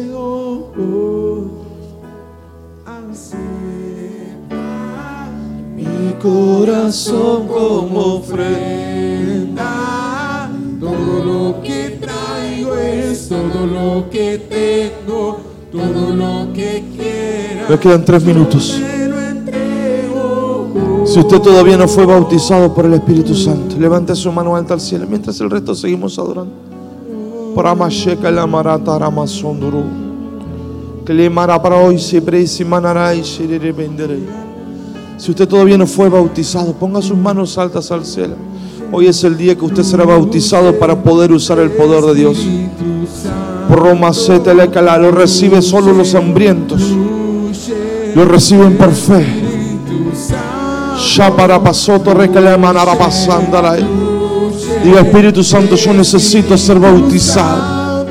Mi corazón como ofrenda. Todo lo que es todo lo que tengo, todo lo que quiera. Me quedan tres minutos. Si usted todavía no fue bautizado por el Espíritu Santo, levante su mano alta al cielo mientras el resto seguimos adorando. Pramasheka la marata ramasonduru. Que le mara para hoy se presi manarai shirere benderei. Si usted todavía no fue bautizado, ponga sus manos altas al cielo. Hoy es el día que usted será bautizado para poder usar el poder de Dios. Lo recibe solo los hambrientos. Lo reciben por fe. Diga Espíritu Santo, yo necesito ser bautizado.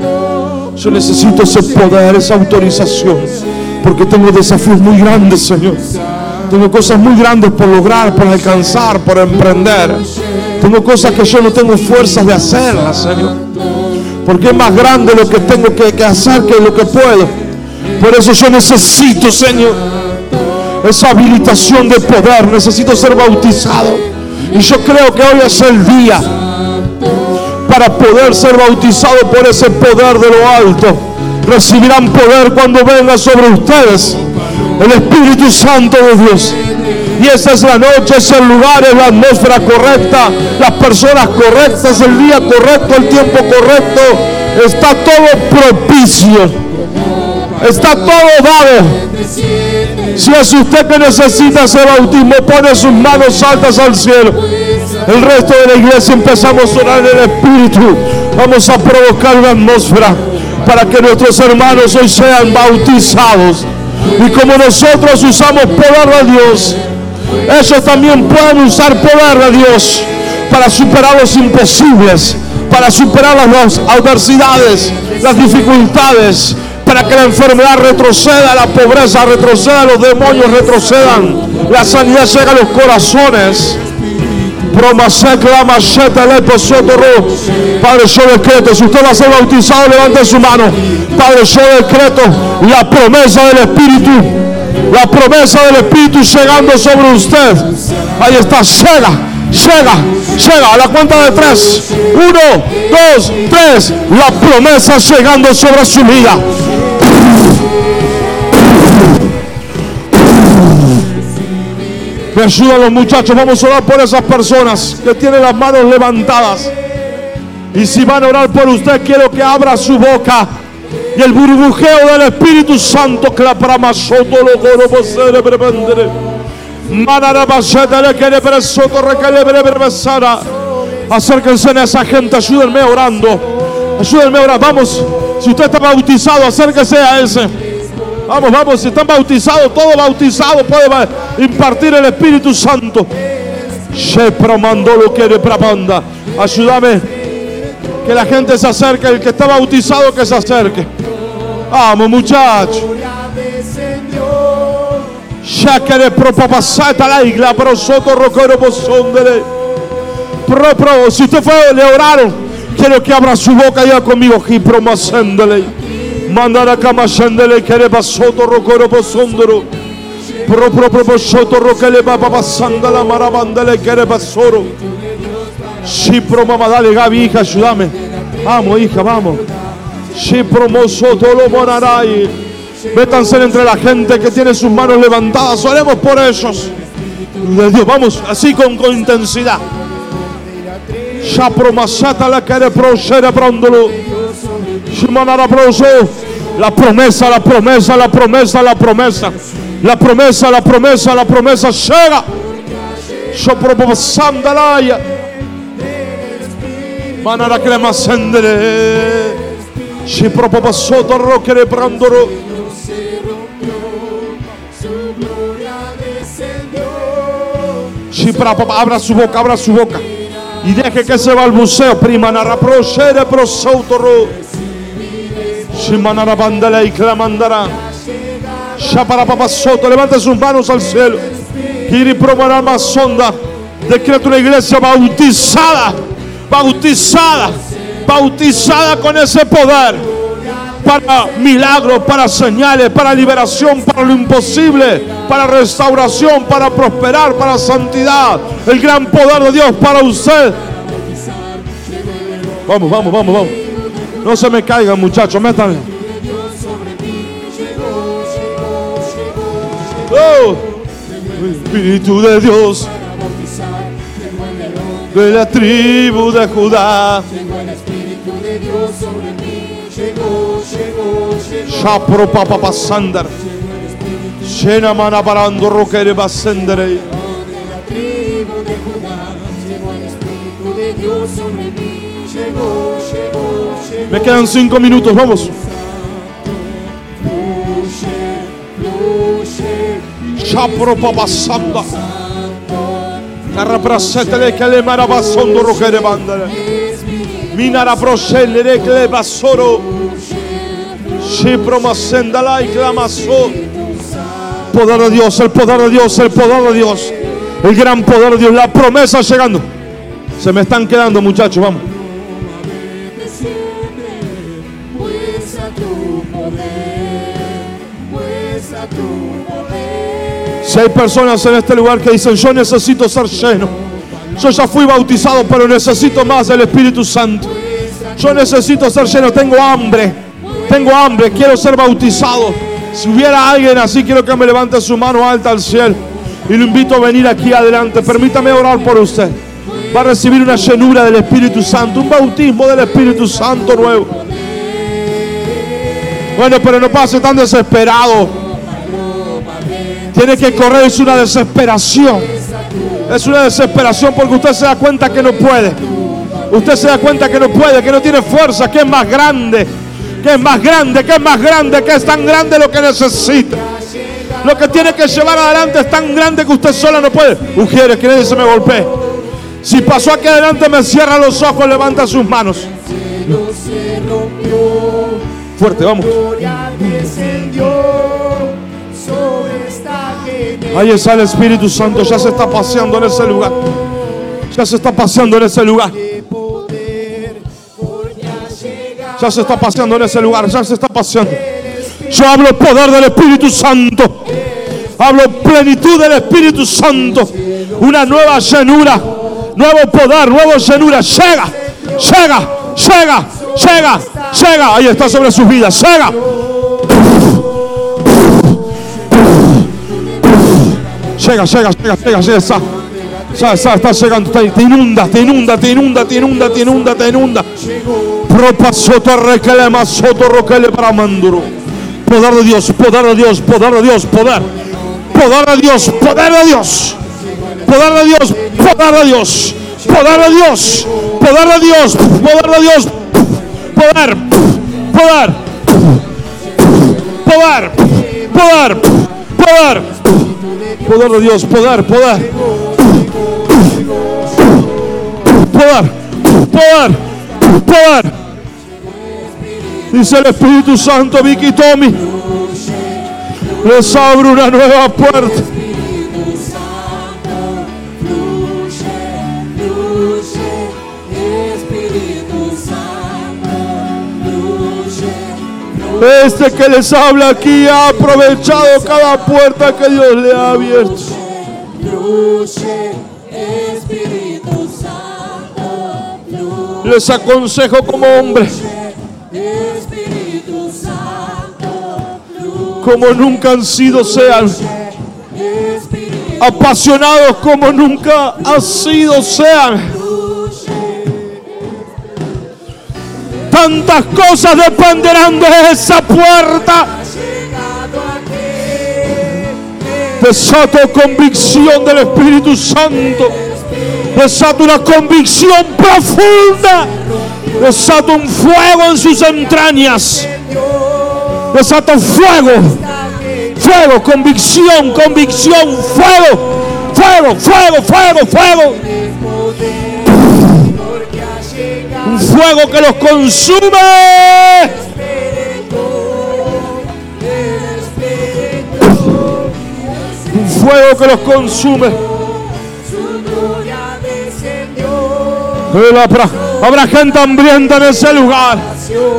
Yo necesito ese poder, esa autorización. Porque tengo desafíos muy grandes, Señor. Tengo cosas muy grandes por lograr, por alcanzar, por emprender. Tengo cosas que yo no tengo fuerzas de hacerlas, Señor. Porque es más grande lo que tengo que, hacer que lo que puedo. Por eso yo necesito, Señor, esa habilitación de poder. Necesito ser bautizado. Y yo creo que hoy es el día para poder ser bautizado por ese poder de lo alto. Recibirán poder cuando venga sobre ustedes el Espíritu Santo de Dios. Y esa es la noche, es el lugar, es la atmósfera correcta, las personas correctas, el día correcto, el tiempo correcto. Está todo propicio. Está todo dado. Si es usted que necesita ese bautismo, pone sus manos altas al cielo. El resto de la iglesia empezamos a orar en el Espíritu. Vamos a provocar una atmósfera para que nuestros hermanos hoy sean bautizados. Y como nosotros usamos poder de Dios, ellos también pueden usar poder de Dios para superar los imposibles, para superar las adversidades, las dificultades, para que la enfermedad retroceda, la pobreza retroceda, los demonios retrocedan, la sanidad llega a los corazones. Padre, yo decreto, si usted va a ser bautizado, levante su mano. Padre, yo decreto la promesa del Espíritu, la promesa del Espíritu llegando sobre usted. Ahí está, llega, llega, llega a la cuenta de tres. Uno, dos, tres. La promesa llegando sobre su vida. Me ayudan los muchachos. Vamos a orar por esas personas que tienen las manos levantadas. Y si van a orar por usted, quiero que abra su boca. Y el burbujeo del Espíritu Santo que la lo coro que le presara. Acérquense a esa gente, ayúdenme orando. Ayúdenme orando. Vamos, si usted está bautizado, acérquese a ese. Vamos, vamos, si están bautizados, todo bautizado puede impartir el Espíritu Santo. lo quiere prapanda. Ayúdame que la gente se acerque, el que está bautizado que se acerque. Vamos, muchachos. Le propapasata la isla, pero soto roquero posondele. Pro, pro, si usted fue, le oraron. Quiero que abra su boca ya conmigo. Y promoséndole. Mandara kama shendele kere basoto rokoro posondoro. Pro pro pro basoto rokele baba basanda la marabandele kere basoro. Si mamá dale Gaby hija ayúdame. Vamos hija vamos. Si promoso todo lo monarai. Métanse entre la gente que tiene sus manos levantadas. Oremos por ellos. De Dios, vamos así con, con intensidad. Ya promasata la kere pro shere prondolo. La promesa, la promesa, la promesa, la promesa. La promesa, la promesa, la promesa llega. Yo propongo sandalaya. Manara crema sendere. Si propongo sotto roque de prandoro. para, para, abra su boca, abra su boca. Y deje que ese balbuceo, prima, narra pro, shere, pro, sautoro. Shimanara bandala y clamandará. Shapara papa soto, levante sus manos al cielo. Kiri promarama sonda. Decreto una iglesia bautizada, bautizada, bautizada con ese poder. Para milagros, para señales, para liberación, para lo imposible, para restauración, para prosperar, para santidad. El gran poder de Dios para usted. Vamos, vamos, vamos, vamos. No se me caigan, muchachos, métanle. Oh, Espíritu de Dios de la tribu de Judá. Llegó el Espíritu de Dios sobre mí. Llegó, llegó, llegó. Shapro papa pasandar. Shena mana parando roquere basendere. Me quedan cinco minutos, vamos. Shapro papa sanda. Carraprasetele que le marabasondo roquere bandere. Minara proscelere que le basoro. Shipro masendala y clamaso. Poder de Dios, el poder de Dios, el poder de Dios. El gran poder de Dios, la promesa llegando. Se me están quedando, muchachos, vamos. Si hay personas en este lugar que dicen, yo necesito ser lleno. Yo ya fui bautizado, pero necesito más del Espíritu Santo. Yo necesito ser lleno, tengo hambre. Tengo hambre, quiero ser bautizado. Si hubiera alguien así, quiero que me levante su mano alta al cielo. Y lo invito a venir aquí adelante. Permítame orar por usted. Va a recibir una llenura del Espíritu Santo, un bautismo del Espíritu Santo nuevo. Bueno, pero no pase tan desesperado. Tiene que correr, es una desesperación. Es una desesperación porque usted se da cuenta que no puede. Usted se da cuenta que no puede, que no tiene fuerza, que es más grande, que es más grande, que es más grande, que es tan grande lo que necesita. Lo que tiene que llevar adelante es tan grande que usted sola no puede. Mujeres, que nadie se me golpee. Si pasó aquí adelante, me cierra los ojos, levanta sus manos. Fuerte, vamos. Ahí está el Espíritu Santo, ya se está paseando en ese lugar. Ya se está paseando en ese lugar. Ya se está paseando en ese lugar, ya se está paseando. Yo hablo poder del Espíritu Santo. Hablo plenitud del Espíritu Santo. Una nueva llenura. Nuevo poder, nueva llenura. Llega, llega, llega, llega, llega. Ahí está sobre sus vidas. Llega. Llega, llega, llega, llega, llega. Está, está, está, está llegando. Te, te inunda, te inunda, te inunda, te inunda, te inunda, te inunda. Propa soto reclama soto roquele para manduro. Poder de Dios, poder de Dios, poder de Dios, poder. Poder de Dios, poder de Dios. Poder de Dios, poder de Dios. Poder de Dios, poder de Dios, poder de Dios. Poder, poder. Poder, poder, poder. Poder de Dios, poder, poder. Poder, poder, poder. Dice el Espíritu Santo, Vicky Tommy. Les abro una nueva puerta. Este que les habla aquí ha aprovechado cada puerta que Dios le ha abierto. Les aconsejo como hombre, como nunca han sido, sean apasionados como nunca han sido, sean. Tantas cosas dependerán de esa puerta. Desato convicción del Espíritu Santo. Desato una convicción profunda. Desato un fuego en sus entrañas. Desato fuego. Fuego, convicción, convicción, fuego. Fuego, fuego, fuego, fuego. Fuego que los consume. Un fuego que los consume. Habrá, habrá gente hambrienta en ese lugar.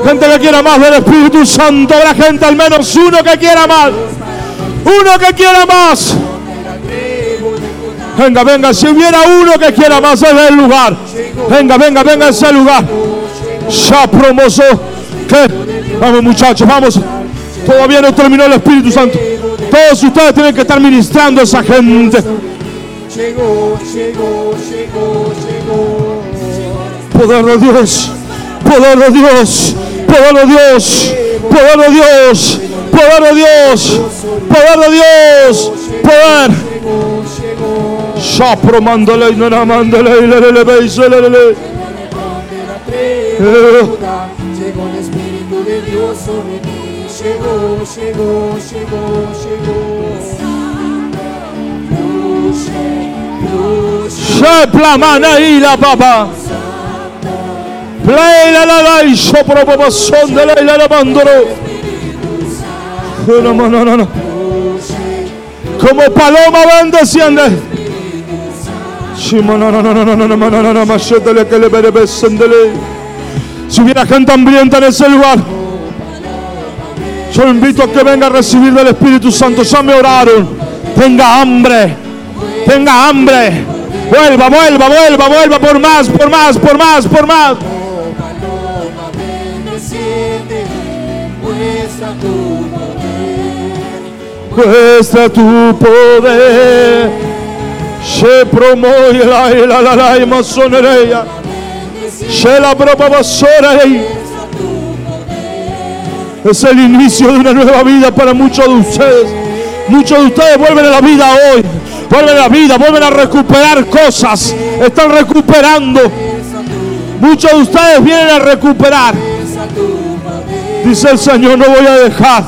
Gente que quiera más del Espíritu Santo. Habrá gente, al menos uno que quiera más. Uno que quiera más. Venga, venga, si hubiera uno que quiera más en el lugar. Venga, venga, venga a ese lugar. Ya promosó. ¿Qué? Vamos muchachos, vamos. Todavía no terminó el Espíritu Santo. Todos ustedes tienen que estar ministrando a esa gente. Llegó, llegó, llegó, llegó. Poder de Dios, poder de Dios, poder de Dios, poder de Dios, poder de Dios, poder de Dios, poder. Shapro mandale, no la mandale, le le le beise, le le le. De la trébula, Llegó el Espíritu de Dios sobre mí. Llegó, llegó, llegó, llegó. Fluye, fluye. Shepla mana y la papa. Play la la la y sopro papa son de la la la mandoro. No, no, no, no. Como paloma van desciende. Si hubiera gente hambrienta en ese lugar, yo invito a que venga a recibir del Espíritu Santo. Ya me oraron. Tenga hambre, tenga hambre. Vuelva, vuelva, vuelva, vuelva por más, por más, por más, por más. Muestra tu poder. Se la la la la masonería. Se la propa basora. Es el inicio de una nueva vida para muchos de ustedes. Muchos de ustedes vuelven a la vida hoy. Vuelven a la vida, vuelven a recuperar cosas. Están recuperando. Muchos de ustedes vienen a recuperar. Dice el Señor, no voy a dejar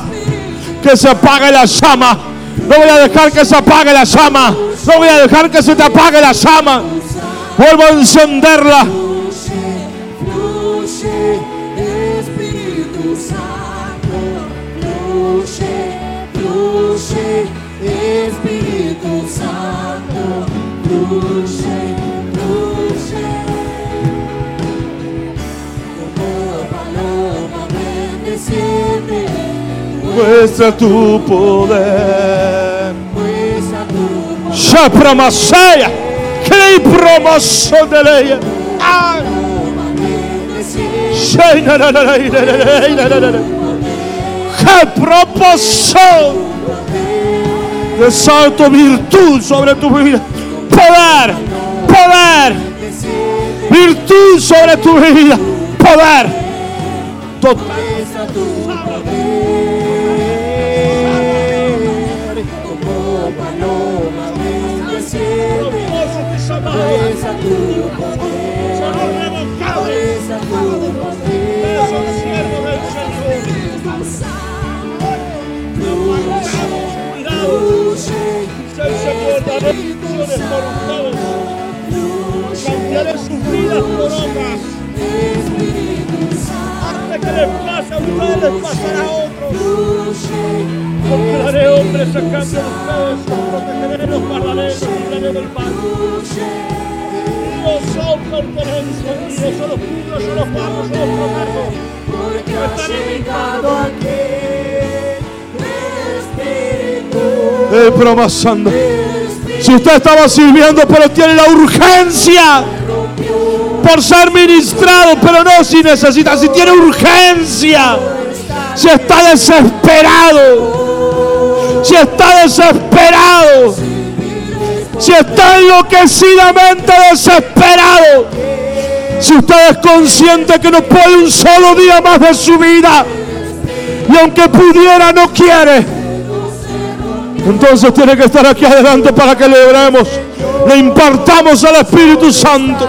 que se apague la llama. No voy a dejar que se apague la llama. No voy a dejar que se te apague la llama. Vuelvo a encenderla. Espíritu Santo, fluye, fluye. Como paloma ven, desciende, Muestra tu poder. Chapramassaia, quem promocioneleia. Que promoção de santo virtude sobre a tua vida, poder, poder, virtude sobre a tua vida, poder total. Vidas por Santo, Hasta que les pase a ustedes, les pasará a otros. Porque daré hombres a cambio de ustedes. Protegeré los guardaré, los libraré del mal. No son pertenencia míos, yo los cuido, yo los pago, yo los protejo. porque ha llegado Espíritu, Eh, promasando. Si usted estaba sirviendo, pero tiene la urgencia por ser ministrado, pero no si necesita, si tiene urgencia, si está desesperado, si está desesperado, si está enloquecidamente desesperado, si usted es consciente que no puede un solo día más de su vida, y aunque pudiera, no quiere. Entonces tiene que estar aquí adelante para que le oremos. Le impartamos al Espíritu Santo.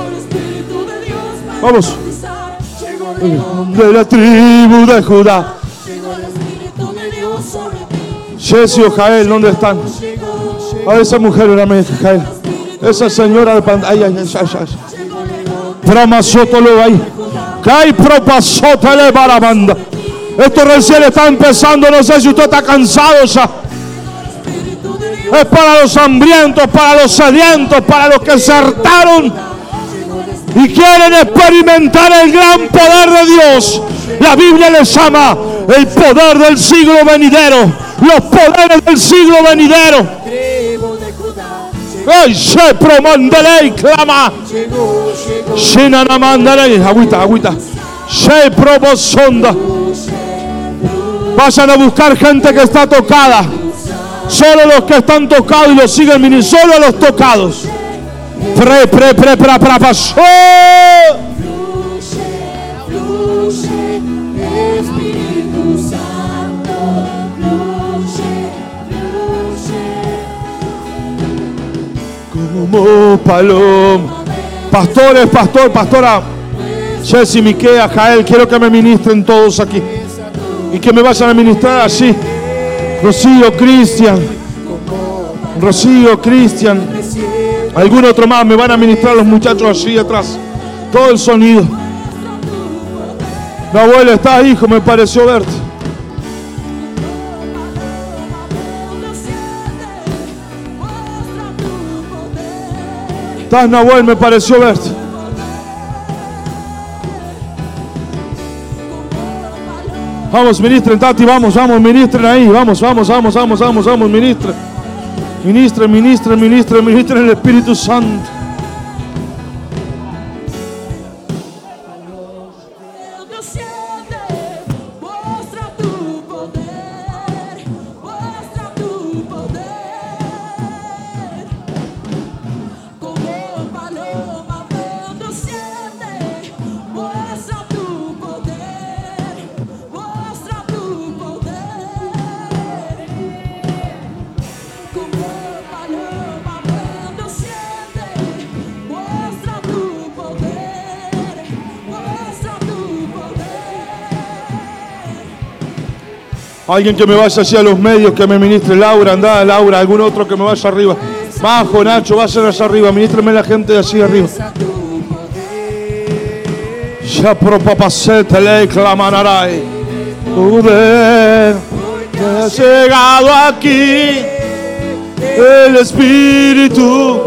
Vamos. De la tribu de Judá. Jesse Jael, ¿dónde están? A esa mujer, órame, Jael. Esa señora de pantalla. Ay, ay, ay, ahí. Kai propasótele para banda. Esto recién está empezando. No sé si usted está cansado ya. Es para los hambrientos, para los sedientos, para los que se hartaron y quieren experimentar el gran poder de Dios. La Biblia le llama el poder del siglo venidero. Los poderes del siglo venidero. ¡Ay, se promandele y clama! Mandale, agüita, agüita. Se probosonda. Vayan a buscar gente que está tocada. Solo los que están tocados y los siguen solo los tocados. Pre, pre, pre, pre, pre, pasó. fluye, fluye, Espíritu Santo, fluye, fluye. Como paloma. Pastores, pastor, pastora. Jessy, Miquea, Jael, quiero que me ministren todos aquí. Y que me vayan a ministrar así. Rocío, Cristian. Rocío, Cristian. Algún otro más me van a ministrar los muchachos así atrás. Todo el sonido. Mi abuela, ¿estás hijo? Me pareció verte. ¿Estás, Nahuel? Me pareció verte. Vamos, ministren, Tati, vamos, vamos, ministren ahí, vamos, vamos, vamos, vamos, vamos, vamos, ministren. Ministren, ministren, ministren, ministren el Espíritu Santo. Alguien que me vaya hacia los medios, que me ministre Laura, anda Laura, algún otro que me vaya arriba. Majo, Nacho, vayan hacia arriba, ministreme la gente de así arriba. Ya propapacete le clamanaray. Poder ha llegado aquí. El Espíritu,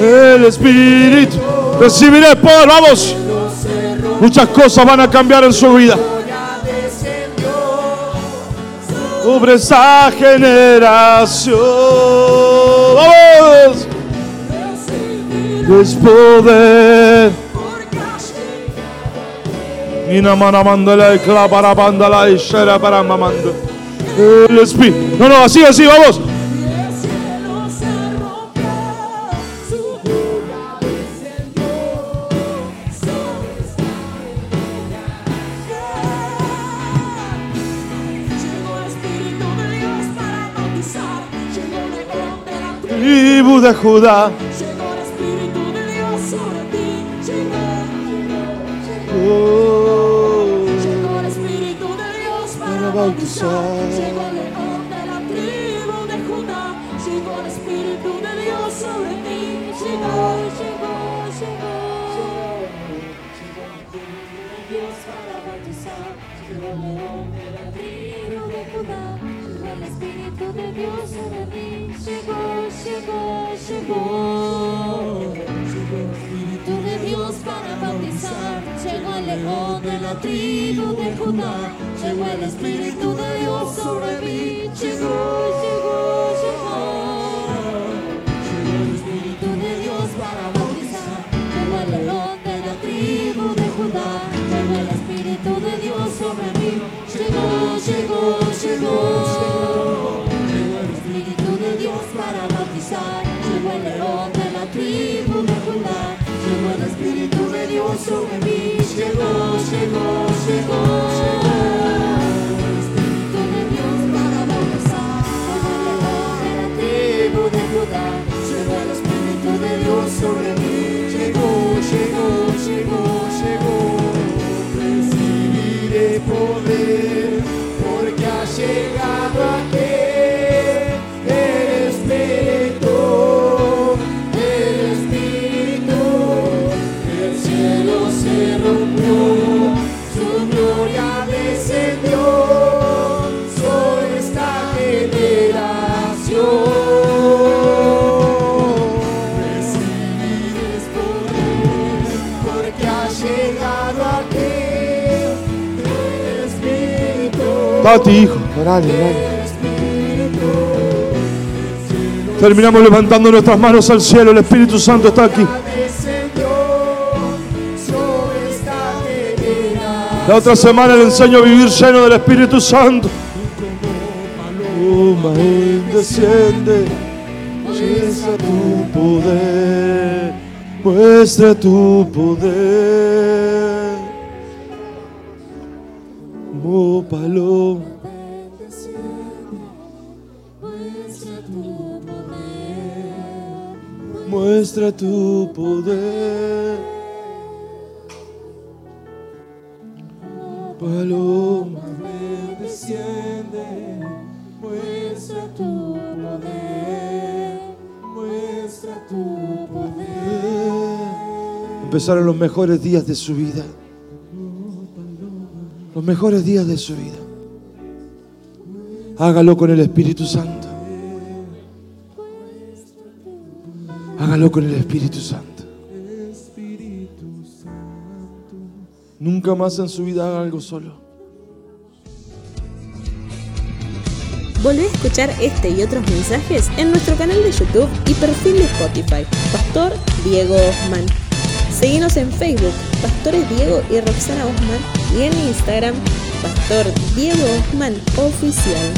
el Espíritu. Recibiré poder, vamos. Muchas cosas van a cambiar en su vida. Cubre esa generación. Vamos. Es poder. Ina mana mandala y clapara bandala y shera para mamando. El espíritu. No, no, así, así, vamos. Judá. llegó el Espíritu de Dios sobre ti, llegó, llegó, Oh. Espíritu de Dios sobre mí, llegó, llegó, llegó. Llegó. Espíritu de Dios para bautizar, llegó el león de la tribu de Judá, llegó el Espíritu de Dios sobre mí, llegó, llegó, llegó. Llegó el Espíritu de Dios para bautizar, llegó el león de la tribu de Judá, llegó el Espíritu de Dios sobre mí, llegó, llegó. De Dios Tati, hijo, orale, orale. Terminamos levantando nuestras manos al cielo. El Espíritu Santo está aquí. La otra semana le enseño a vivir lleno del Espíritu Santo. Paloma desciende, muestra tu poder, muestra tu poder. Muestra tu poder. Paloma, desciende. Muestra tu poder. Muestra tu poder. Empezaron los mejores días de su vida. Los mejores días de su vida. Hágalo con el Espíritu Santo. Hágalo con el Espíritu Santo. Nunca más en su vida haga algo solo. Volvé a escuchar este y otros mensajes en nuestro canal de YouTube y perfil de Spotify, Pastor Diego Osman. Seguimos en Facebook, Pastores Diego y Roxana Osman, y en Instagram, Pastor Diego Osman Oficial.